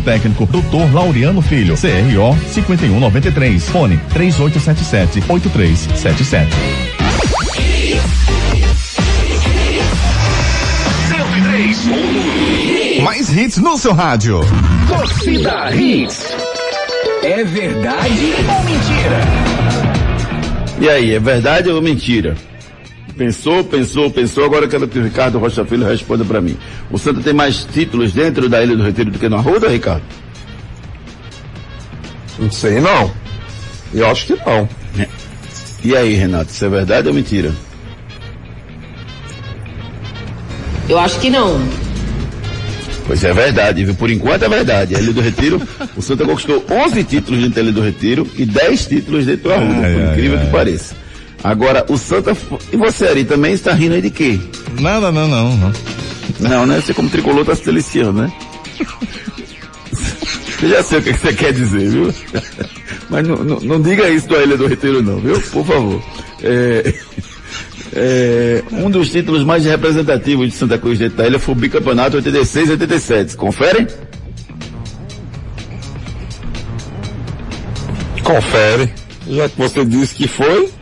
técnico, Dr. Laureano Filho, CRO 5193, fone 3877 8377. 103. Mais hits no seu rádio. Torcida Hits. É verdade ou mentira? E aí, é verdade ou mentira? Pensou, pensou, pensou, agora eu quero que o Ricardo Rocha Filho responda para mim. O Santa tem mais títulos dentro da Ilha do Retiro do que no Arruda, Ricardo? Não sei não. Eu acho que não. E aí, Renato, isso é verdade ou mentira? Eu acho que não. Pois é verdade, viu? Por enquanto é verdade. A Ilha do Retiro, o Santa conquistou 11 títulos dentro da Ilha do Retiro e 10 títulos dentro do Arruda, Ai, por ai, incrível ai. que pareça. Agora, o Santa. E você, Ari, também está rindo aí de quê? Nada, não, não, não. Não, né? Você como tricolor tá se deliciando, né? (laughs) Eu já sei o que que você quer dizer, viu? (laughs) Mas não, não, não diga isso da Ilha do Retiro não, viu? Por favor. É, (laughs) é, um dos títulos mais representativos de Santa Cruz da ilha foi o bicampeonato 86 e 87. Conferem? Confere. Já que você disse que foi.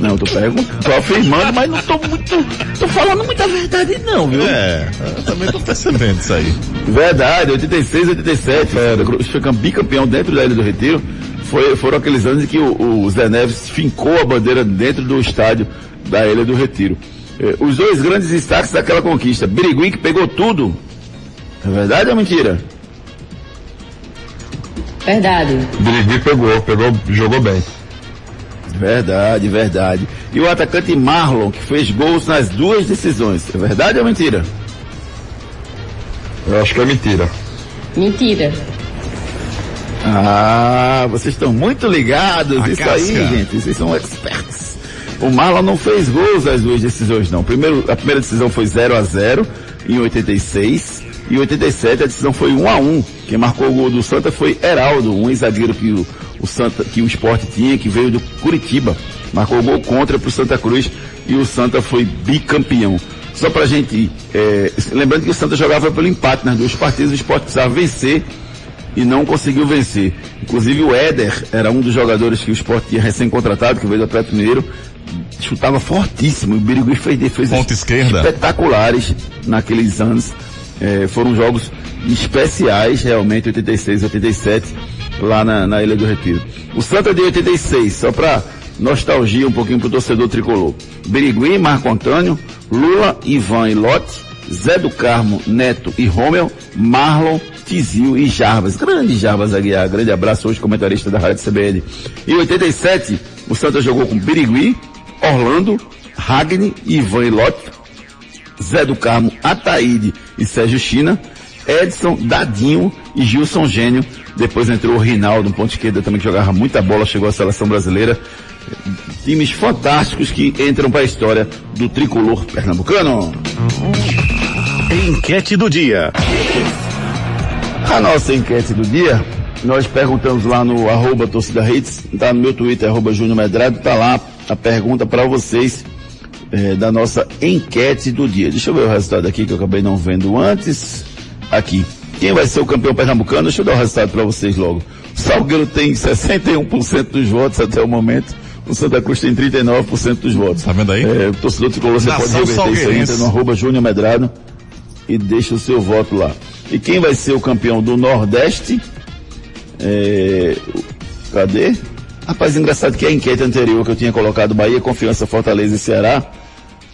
Não, tô perguntando, tô afirmando, mas não tô muito, tô falando muita verdade não, viu? É, eu também tô percebendo isso aí. Verdade, 86, 87, Santa Cruz foi cam- bicampeão dentro da Ilha do Retiro. Foi, foram aqueles anos em que o, o Zé Neves fincou a bandeira dentro do estádio da Ilha do Retiro. Eh, os dois grandes destaques daquela conquista, Birigui que pegou tudo. É verdade ou mentira? Verdade. Birigui pegou, pegou, jogou bem. Verdade, verdade. E o atacante Marlon, que fez gols nas duas decisões. É verdade ou mentira? Eu acho que é mentira. Mentira. Ah, vocês estão muito ligados. A Isso casca. aí, gente. Vocês são experts. O Marlon não fez gols nas duas decisões, não. Primeiro, a primeira decisão foi 0 a 0 em 86. E em 87 a decisão foi 1 a 1 Quem marcou o gol do Santa foi Heraldo, um ex-zagueiro que o, o Santa, que o esporte tinha, que veio do Curitiba. Marcou o gol contra pro Santa Cruz e o Santa foi bicampeão. Só pra gente, é, lembrando que o Santa jogava pelo empate nas duas partidas, o esporte precisava vencer e não conseguiu vencer. Inclusive o Éder era um dos jogadores que o Sport tinha recém-contratado, que veio do Atlético Mineiro, chutava fortíssimo. O Birigui fez defesas Ponta esquerda. espetaculares naqueles anos. É, foram jogos especiais, realmente, 86, 87, lá na, na Ilha do Retiro. O Santa de 86, só para nostalgia um pouquinho pro torcedor tricolor. Birigui, Marco Antônio, Lula, Ivan e Lote, Zé do Carmo, Neto e Romel, Marlon, Tizil e Jarbas. Grande Jarbas Aguiar, grande abraço hoje, comentarista da Rádio CBN. Em 87, o Santa jogou com Birigui, Orlando, Ragni, Ivan e Lote, Zé do Carmo, Ataíde e Sérgio China, Edson, Dadinho e Gilson Gênio. Depois entrou o Rinaldo, um ponto esquerda também que jogava muita bola, chegou à seleção brasileira. Times fantásticos que entram para a história do tricolor pernambucano. Enquete do dia. A nossa enquete do dia, nós perguntamos lá no arroba torcida hits, tá no meu Twitter, arroba Júnior Medrado, tá lá a pergunta para vocês eh, da nossa enquete do dia. Deixa eu ver o resultado aqui que eu acabei não vendo antes. Aqui. Quem vai ser o campeão pernambucano? Deixa eu dar o resultado para vocês logo. O Salgueiro tem 61% dos votos até o momento. O Santa Cruz tem 39% dos votos. Tá vendo aí? É, o torcedor tricolor, você Nação pode reverter isso entra no arroba Júnior Medrado e deixa o seu voto lá. E quem vai ser o campeão do Nordeste? É, cadê? Rapaz, engraçado que a enquete anterior que eu tinha colocado Bahia, Confiança, Fortaleza e Ceará,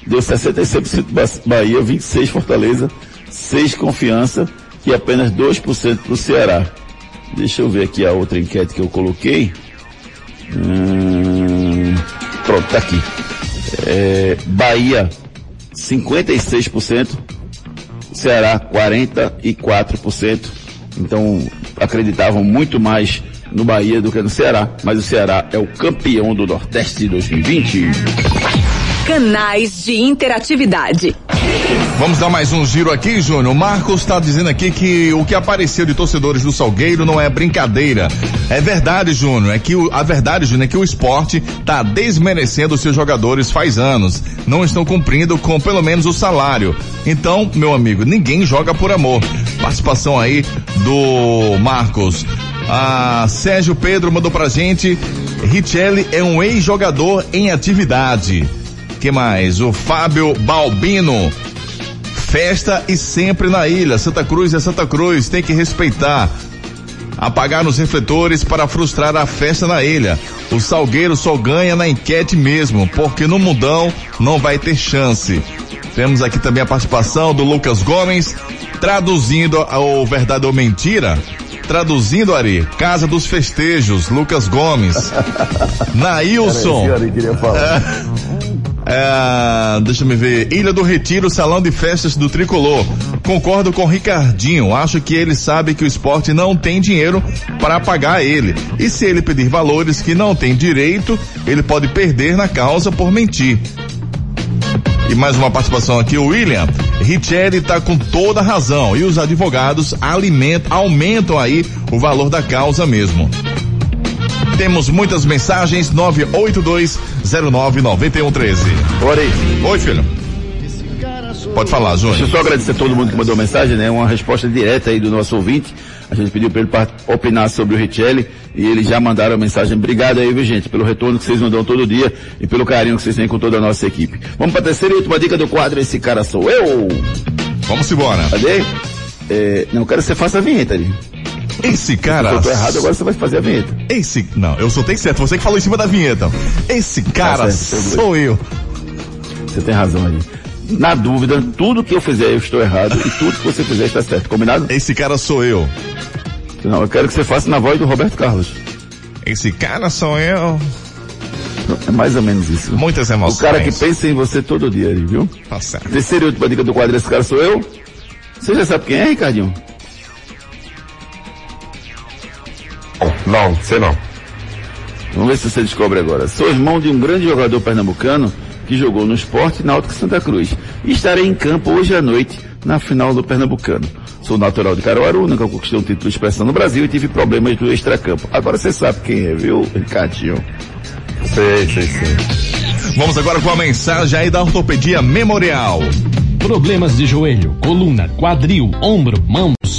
deu 66% Ba- Bahia, 26% Fortaleza, 6% Confiança e apenas 2% para o Ceará. Deixa eu ver aqui a outra enquete que eu coloquei. Hum, pronto, tá aqui. É, Bahia, 56%. Ceará 44%. Então acreditavam muito mais no Bahia do que no Ceará, mas o Ceará é o campeão do Nordeste de 2020. Canais de interatividade. Vamos dar mais um giro aqui, Júnior. O Marcos está dizendo aqui que o que apareceu de torcedores do Salgueiro não é brincadeira. É verdade, Júnior. É que o- a verdade, Júnior, é que o esporte está desmerecendo seus jogadores faz anos. Não estão cumprindo com pelo menos o salário. Então, meu amigo, ninguém joga por amor. Participação aí do Marcos. Ah, Sérgio Pedro mandou pra gente. Richelli é um ex-jogador em atividade. Que mais? O Fábio Balbino. Festa e sempre na ilha. Santa Cruz é Santa Cruz, tem que respeitar. Apagar nos refletores para frustrar a festa na ilha. O Salgueiro só ganha na enquete mesmo, porque no mundão não vai ter chance. Temos aqui também a participação do Lucas Gomes, traduzindo o verdade ou mentira. Traduzindo, Ari, Casa dos Festejos, Lucas Gomes. (laughs) Nailson. Era esse Ari que queria falar. (laughs) É, deixa me ver. Ilha do Retiro, Salão de Festas do Tricolor. Concordo com Ricardinho. Acho que ele sabe que o esporte não tem dinheiro para pagar ele. E se ele pedir valores que não tem direito, ele pode perder na causa por mentir. E mais uma participação aqui, o William. Richelli está com toda razão. E os advogados alimentam, aumentam aí o valor da causa mesmo. Temos muitas mensagens, 982099113. Ora aí. Oi, filho. Pode falar, Deixa eu Júnior. só agradecer a todo mundo que mandou mensagem, né? Uma resposta direta aí do nosso ouvinte. A gente pediu para ele opinar sobre o Richelli e eles já mandaram a mensagem. Obrigado aí, viu, gente, pelo retorno que vocês nos dão todo dia e pelo carinho que vocês têm com toda a nossa equipe. Vamos para a terceira e última dica do quadro. Esse cara sou eu. Vamos embora. Cadê? É, não quero que você faça a vinheta ali. Esse cara. Se eu tô errado, agora você vai fazer a vinheta. Esse. Não, eu soltei certo. Você que falou em cima da vinheta. Esse cara Tá certo, sou eu. Você tem razão ali. Na dúvida, tudo que eu fizer eu estou errado e tudo que você fizer está certo. Combinado? Esse cara sou eu. Não, eu quero que você faça na voz do Roberto Carlos. Esse cara sou eu. É mais ou menos isso. Muitas emoções. O cara que pensa em você todo dia viu? Tá certo. Terceira e última dica do quadro, esse cara sou eu. Você já sabe quem é, Ricardinho? Não, sei não. Vamos ver se você descobre agora. Sou irmão de um grande jogador pernambucano que jogou no esporte Náutico Santa Cruz. E estarei em campo hoje à noite na final do Pernambucano. Sou natural de Caruaru, nunca conquistei um título de expressão no Brasil e tive problemas do extracampo. Agora você sabe quem é, viu, Ricardinho? Sei, sei, sei. Vamos agora com a mensagem aí da Ortopedia Memorial. Problemas de joelho, coluna, quadril, ombro, mãos,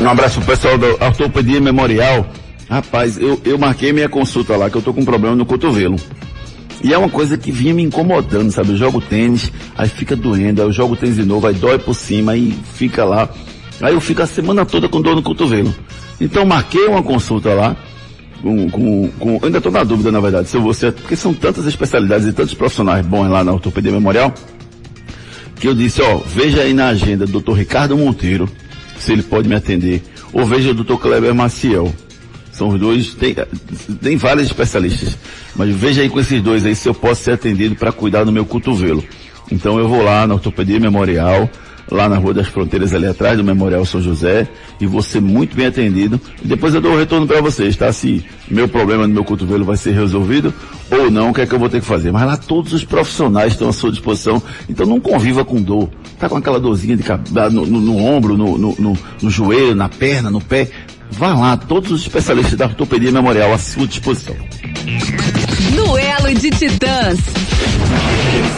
Um abraço pro pessoal da Ortopedia Memorial. Rapaz, eu, eu marquei minha consulta lá, que eu tô com um problema no cotovelo. E é uma coisa que vinha me incomodando, sabe? Eu jogo tênis, aí fica doendo, aí eu jogo tênis de novo, aí dói por cima, aí fica lá. Aí eu fico a semana toda com dor no cotovelo. Então marquei uma consulta lá, com, com, com ainda estou na dúvida, na verdade, se eu vou ser, porque são tantas especialidades e tantos profissionais bons lá na Ortopedia Memorial, que eu disse, ó, veja aí na agenda do Dr. Ricardo Monteiro, se ele pode me atender, ou veja o Dr. Kleber Maciel. São os dois, tem, tem vários especialistas, mas veja aí com esses dois aí se eu posso ser atendido para cuidar do meu cotovelo. Então eu vou lá na Ortopedia Memorial, lá na Rua das Fronteiras, ali atrás do Memorial São José, e vou ser muito bem atendido. E depois eu dou o retorno para vocês, tá? Se meu problema no meu cotovelo vai ser resolvido ou não, o que é que eu vou ter que fazer. Mas lá todos os profissionais estão à sua disposição, então não conviva com dor. Tá com aquela dorzinha de, no, no, no ombro, no, no, no joelho, na perna, no pé. Vá lá, todos os especialistas da ortopedia memorial à sua disposição. Duelo de Titãs.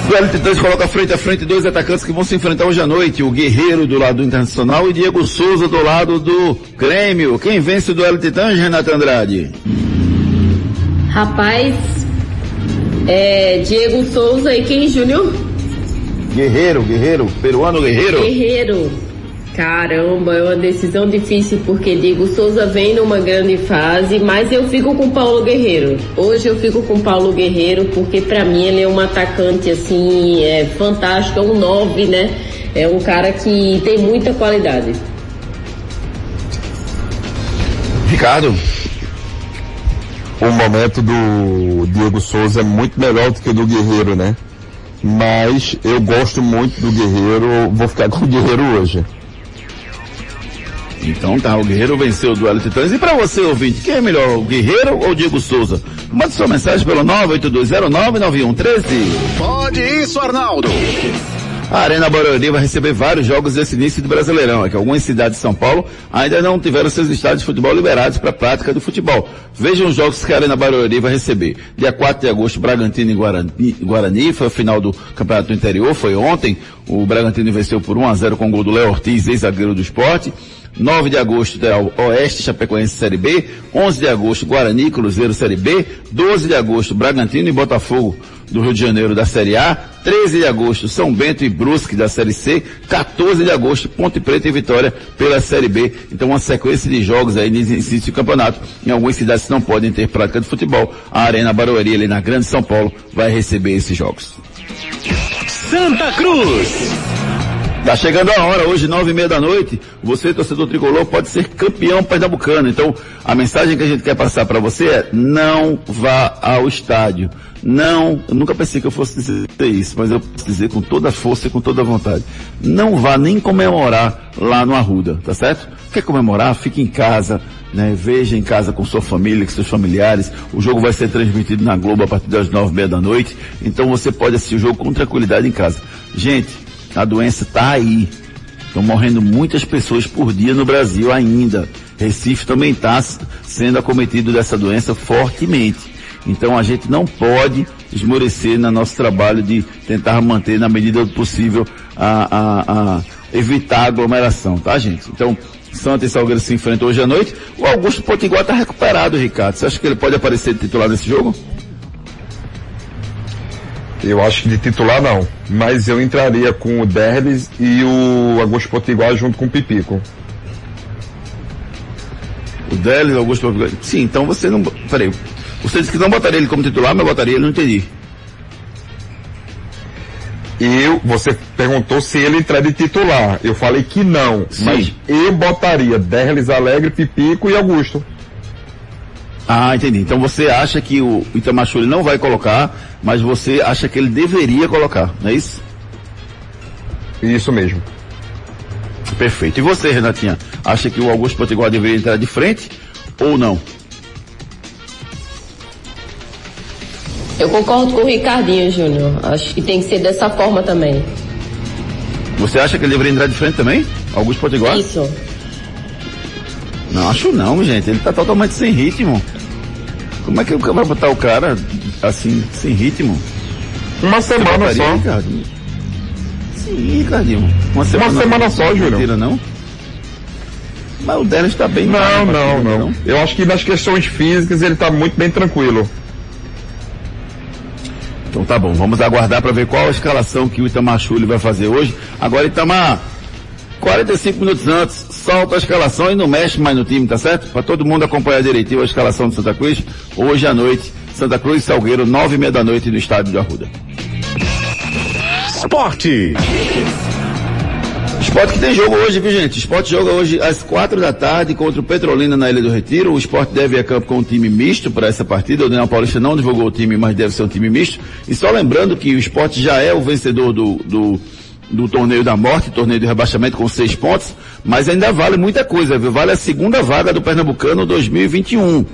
De Titãs coloca frente a frente dois atacantes que vão se enfrentar hoje à noite. O Guerreiro do lado do Internacional e Diego Souza do lado do Grêmio. Quem vence o Duelo Titãs, Renato Andrade? Rapaz, é Diego Souza e quem, Júnior? Guerreiro, Guerreiro, peruano Guerreiro. Guerreiro. Caramba, é uma decisão difícil porque Diego Souza vem numa grande fase, mas eu fico com Paulo Guerreiro. Hoje eu fico com Paulo Guerreiro porque para mim ele é um atacante assim, é fantástico, é um 9, né? É um cara que tem muita qualidade. Ricardo. O momento do Diego Souza é muito melhor do que do Guerreiro, né? Mas eu gosto muito do Guerreiro, vou ficar com o Guerreiro hoje. Então tá, o Guerreiro venceu o duelo de titãs. E para você, ouvinte, quem é melhor, o Guerreiro ou o Diego Souza? Mande sua mensagem pelo 982099113. Pode isso, Arnaldo. A Arena Barueri vai receber vários jogos desse início do Brasileirão, é que algumas cidades de São Paulo ainda não tiveram seus estádios de futebol liberados para a prática do futebol. Vejam os jogos que a Arena Barueri vai receber. Dia 4 de agosto, Bragantino e Guarani, Guarani foi a final do Campeonato do Interior, foi ontem. O Bragantino venceu por 1 a 0 com o gol do Léo Ortiz, ex-zagueiro do esporte. 9 de agosto Oeste Chapecoense Série B, 11 de agosto Guarani Cruzeiro Série B, 12 de agosto Bragantino e Botafogo do Rio de Janeiro da Série A, 13 de agosto São Bento e Brusque da Série C, 14 de agosto Ponte Preta e Vitória pela Série B. Então uma sequência de jogos aí nesse início do campeonato. Em algumas cidades que não podem ter prática de futebol, a Arena Barueri ali na Grande São Paulo vai receber esses jogos. Santa Cruz. Tá chegando a hora, hoje nove e meia da noite, você, torcedor tricolor, pode ser campeão pernambucano. Então, a mensagem que a gente quer passar para você é, não vá ao estádio. Não, eu nunca pensei que eu fosse dizer isso, mas eu posso dizer com toda a força e com toda a vontade. Não vá nem comemorar lá no Arruda, tá certo? Quer comemorar? Fique em casa, né? Veja em casa com sua família, com seus familiares. O jogo vai ser transmitido na Globo a partir das nove e meia da noite. Então você pode assistir o jogo com tranquilidade em casa. Gente, a doença está aí. Estão morrendo muitas pessoas por dia no Brasil ainda. Recife também está sendo acometido dessa doença fortemente. Então a gente não pode esmorecer no nosso trabalho de tentar manter na medida do possível a, a, a evitar a aglomeração, tá gente? Então, Santa e Salgueiro se enfrentam hoje à noite. O Augusto Potiguar está recuperado, Ricardo. Você acha que ele pode aparecer titular nesse jogo? Eu acho que de titular não, mas eu entraria com o Derlis e o Augusto Potiguar junto com o Pipico. O Derlis, Augusto Potiguar. Sim, então você não. Peraí. Você disse que não botaria ele como titular, mas botaria ele, não entendi. Eu, você perguntou se ele entrar de titular. Eu falei que não, Sim. mas eu botaria Derlis Alegre, Pipico e Augusto. Ah, entendi. Então você acha que o Itamachuri não vai colocar, mas você acha que ele deveria colocar, não é isso? Isso mesmo. Perfeito. E você, Renatinha, acha que o Augusto Potiguar deveria entrar de frente ou não? Eu concordo com o Ricardinho, Júnior. Acho que tem que ser dessa forma também. Você acha que ele deveria entrar de frente também? Augusto Potiguar? Isso. Não, acho não, gente. Ele tá totalmente sem ritmo. Como é que vai botar o cara assim, sem ritmo? Uma semana botaria, só. Sim, Ricardinho. Uma semana, Uma semana só, Júnior. Mentira, não? Mas o Dennis tá bem Não, não, aqui, não. Eu acho que nas questões físicas ele tá muito bem tranquilo. Então tá bom, vamos aguardar para ver qual a escalação que o Itamar Chuli vai fazer hoje. Agora Itamar, 45 minutos antes, solta a escalação e não mexe mais no time, tá certo? Para todo mundo acompanhar direitinho a escalação do Santa Cruz, hoje à noite, Santa Cruz Salgueiro, nove e meia da noite no estádio de Arruda. Esporte. Esporte que tem jogo hoje, viu gente? Esporte joga hoje às quatro da tarde contra o Petrolina na Ilha do Retiro. O esporte deve ir a campo com um time misto para essa partida. O Daniel Paulista não divulgou o time, mas deve ser um time misto. E só lembrando que o esporte já é o vencedor do, do, do torneio da morte, torneio de rebaixamento com seis pontos, mas ainda vale muita coisa, viu? Vale a segunda vaga do Pernambucano 2021.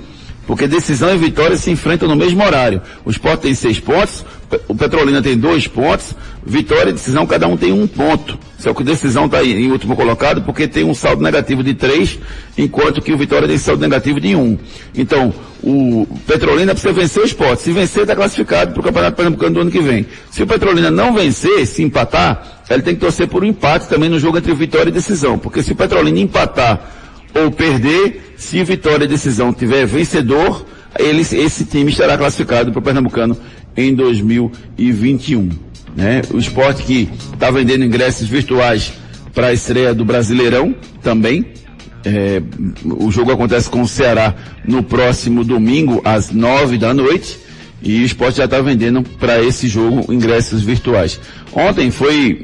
Porque decisão e vitória se enfrentam no mesmo horário. O esporte tem seis pontos, o Petrolina tem dois pontos, vitória e decisão cada um tem um ponto. Só que o decisão está em último colocado porque tem um saldo negativo de três, enquanto que o Vitória tem saldo negativo de um. Então, o Petrolina precisa vencer o esporte. Se vencer, está classificado para o Campeonato Pernambucano do ano que vem. Se o Petrolina não vencer, se empatar, ele tem que torcer por um empate também no jogo entre Vitória e decisão. Porque se o Petrolina empatar ou perder, se Vitória e Decisão tiver vencedor, ele, esse time estará classificado para o Pernambucano em 2021. Né? O esporte que está vendendo ingressos virtuais para a estreia do Brasileirão também. É, o jogo acontece com o Ceará no próximo domingo, às nove da noite. E o esporte já está vendendo para esse jogo ingressos virtuais. Ontem foi.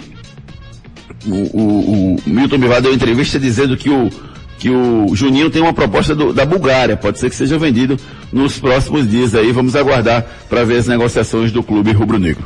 O, o, o Milton Bivar deu entrevista dizendo que o, que o Juninho tem uma proposta do, da Bulgária, pode ser que seja vendido nos próximos dias aí, vamos aguardar para ver as negociações do clube rubro-negro.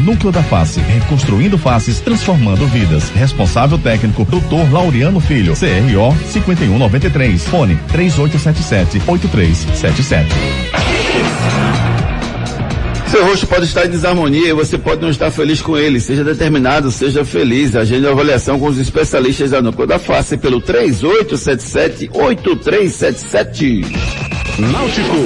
Núcleo da Face, reconstruindo faces, transformando vidas. Responsável técnico, Dr. Laureano Filho, CRO 5193, fone 3877 8377. Seu rosto pode estar em desarmonia e você pode não estar feliz com ele. Seja determinado, seja feliz. Agende a avaliação com os especialistas da Núcleo da Face pelo 3877-8377. Náutico.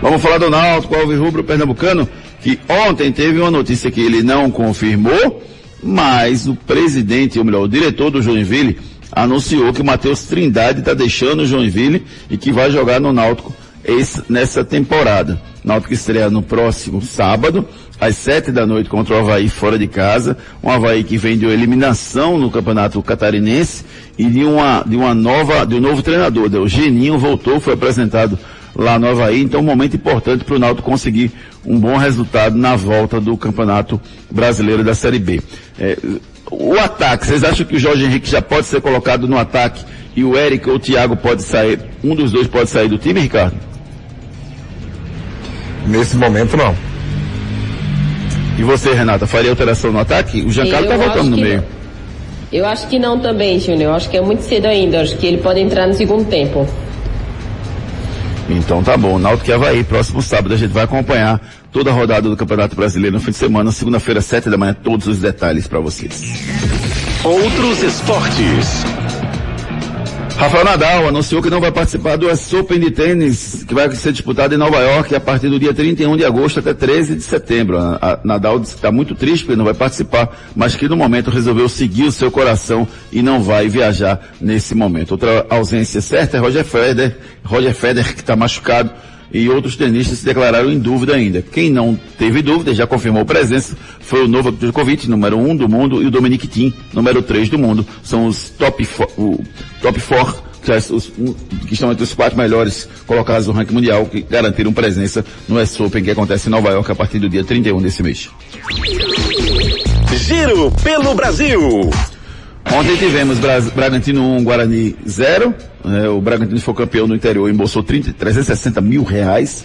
Vamos falar do Náutico, Alves Rubro Pernambucano, que ontem teve uma notícia que ele não confirmou, mas o presidente, ou melhor, o diretor do Joinville, anunciou que o Matheus Trindade está deixando o Joinville e que vai jogar no Náutico esse, nessa temporada. Náutico estreia no próximo sábado, às sete da noite contra o Havaí fora de casa. Um Havaí que vem de uma eliminação no Campeonato Catarinense e de uma, de uma nova, de um novo treinador. O Geninho voltou, foi apresentado lá no Havaí, então um momento importante para o Náutico conseguir um bom resultado na volta do Campeonato Brasileiro da Série B. É, o ataque, vocês acham que o Jorge Henrique já pode ser colocado no ataque e o Eric ou o Thiago pode sair, um dos dois pode sair do time, Ricardo? Nesse momento não. E você, Renata, faria alteração no ataque? O Giancarlo tá Eu voltando acho no que meio. não. Eu acho que não também, Júnior. Eu acho que é muito cedo ainda. Eu acho que ele pode entrar no segundo tempo. Então tá bom, Náutico e Havaí, próximo sábado a gente vai acompanhar toda a rodada do Campeonato Brasileiro no fim de semana, segunda-feira, sete da manhã, todos os detalhes para vocês. Outros esportes. Rafael Nadal anunciou que não vai participar do US Open de tênis, que vai ser disputado em Nova York a partir do dia 31 de agosto até 13 de setembro. A, Nadal disse que está muito triste porque não vai participar, mas que no momento resolveu seguir o seu coração e não vai viajar nesse momento. Outra ausência certa é Roger Federer, Roger Federer que está machucado e outros tenistas se declararam em dúvida ainda. Quem não teve dúvida, já confirmou presença, foi o Novak Djokovic, número 1 um do mundo, e o Dominic Thiem, número 3 do mundo. São os top 4, o top 4 que estão entre os quatro melhores colocados no ranking mundial, que garantiram presença no US Open que acontece em Nova York a partir do dia 31 desse mês. Giro pelo Brasil. Ontem tivemos Bra Bragantino 1, Guarani 0. É, o Bragantino foi campeão no interior, embolsou 30, 360 mil reais.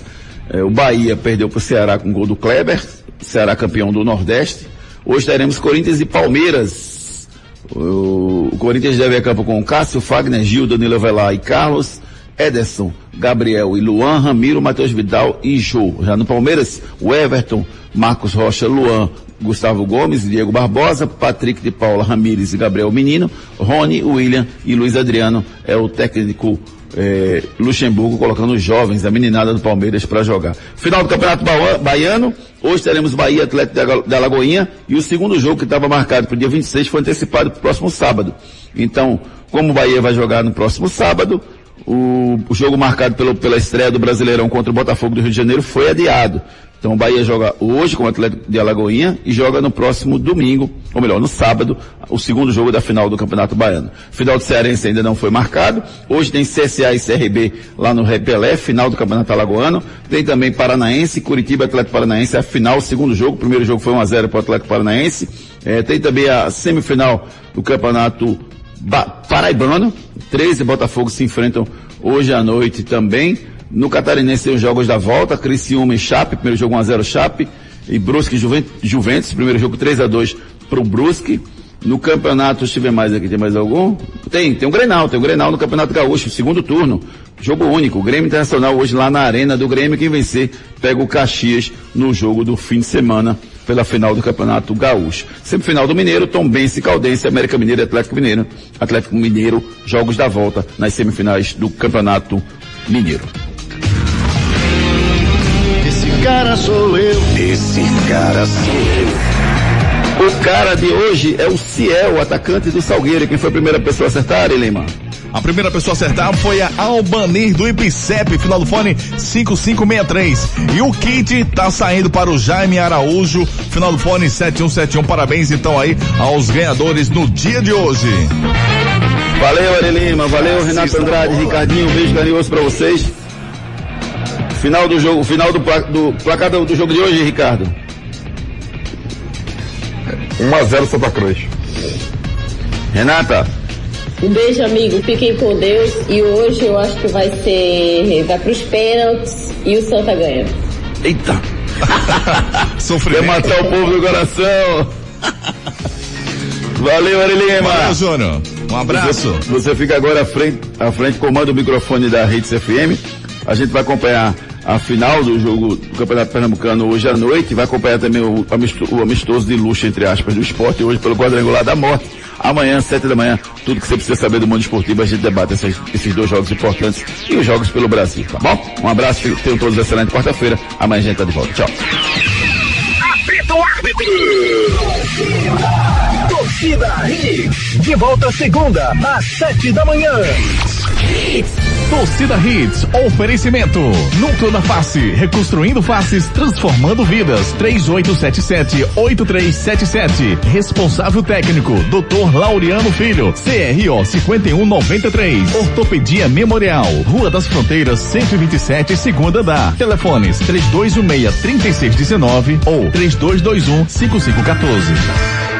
É, o Bahia perdeu para o Ceará com gol do Kleber. Ceará campeão do Nordeste. Hoje teremos Corinthians e Palmeiras. O, o Corinthians deve a campo com Cássio, Fagner, Gil, Danilo Avelar e Carlos. Ederson, Gabriel e Luan, Ramiro, Matheus Vidal e Jô. Já no Palmeiras, o Everton, Marcos Rocha, Luan, Gustavo Gomes, Diego Barbosa, Patrick de Paula Ramires e Gabriel Menino, Rony, William e Luiz Adriano é o técnico é, Luxemburgo colocando os jovens, a meninada do Palmeiras para jogar. Final do Campeonato Baiano, hoje teremos Bahia Atlético da Lagoinha e o segundo jogo que estava marcado para o dia 26 foi antecipado para o próximo sábado. Então, como o Bahia vai jogar no próximo sábado, o, o jogo marcado pelo, pela estreia do Brasileirão contra o Botafogo do Rio de Janeiro foi adiado. Então o Bahia joga hoje com o Atlético de Alagoinha e joga no próximo domingo, ou melhor, no sábado, o segundo jogo da final do Campeonato Baiano. Final do Cearense ainda não foi marcado. Hoje tem CSA e CRB lá no Repelé, final do Campeonato Alagoano. Tem também Paranaense, Curitiba Atlético Paranaense, a final, segundo jogo. O primeiro jogo foi 1x0 para o Atlético Paranaense. É, tem também a semifinal do Campeonato ba Paraibano. 13 Botafogo se enfrentam hoje à noite também. No Catarinense tem os jogos da volta, Criciúma e Chape, primeiro jogo 1x0 Chape, e Brusque e Juventus, primeiro jogo 3x2 pro Brusque. No campeonato, deixa eu ver mais aqui, tem mais algum? Tem, tem um Grenal, tem um Grenal no Campeonato Gaúcho, segundo turno. Jogo único, Grêmio Internacional hoje lá na arena do Grêmio, quem vencer pega o Caxias no jogo do fim de semana pela final do Campeonato Gaúcho. Sempre final do Mineiro, Tombense, Caldense, América Mineiro e Atlético Mineiro. Atlético Mineiro, jogos da volta nas semifinais do Campeonato Mineiro cara sou eu. Esse cara sou eu. O cara de hoje é o Ciel, o atacante do Salgueiro. Quem foi a primeira pessoa a acertar, Eleiman? A primeira pessoa a acertar foi a Albanir do IPCEP, final do fone 5563. E o kit tá saindo para o Jaime Araújo, final do fone 7171. Parabéns então aí aos ganhadores no dia de hoje. Valeu, Ari Lima, valeu, Renato Andrade, Ricardinho, um beijo carinhoso para vocês. Final do jogo, final do, do placar do, do jogo de hoje, Ricardo. 1x0 Santa Cruz. Renata. Um beijo, amigo. Fiquem com Deus. E hoje eu acho que vai ser. Vai pros pênaltis e o Santa ganha. Eita! (laughs) Sofrimento. Quer matar o povo do coração. Valeu, Arilima. Valeu, Júnior. Um abraço. Você, você, fica agora à frente, à frente, comanda o microfone da Rede CFM. A gente vai acompanhar a final do jogo do Campeonato Pernambucano hoje à noite. Vai acompanhar também o, o amistoso de luxo, entre aspas, do esporte, hoje pelo quadrangular da morte. Amanhã, sete da manhã, tudo que você precisa saber do mundo esportivo, a gente debate esses, esses dois jogos importantes e os jogos pelo Brasil, tá bom? Um abraço, tenham todos excelente quarta-feira. Amanhã a gente tá de volta. Tchau. Torcida Hits, de volta segunda, às sete da manhã. Torcida Hits, oferecimento. Núcleo da Face, reconstruindo faces, transformando vidas. 3877-8377. Responsável técnico, Dr. Laureano Filho. CRO 5193. Ortopedia Memorial. Rua das Fronteiras, 127, segunda da. Telefones 3216-3619 ou 3221-5514.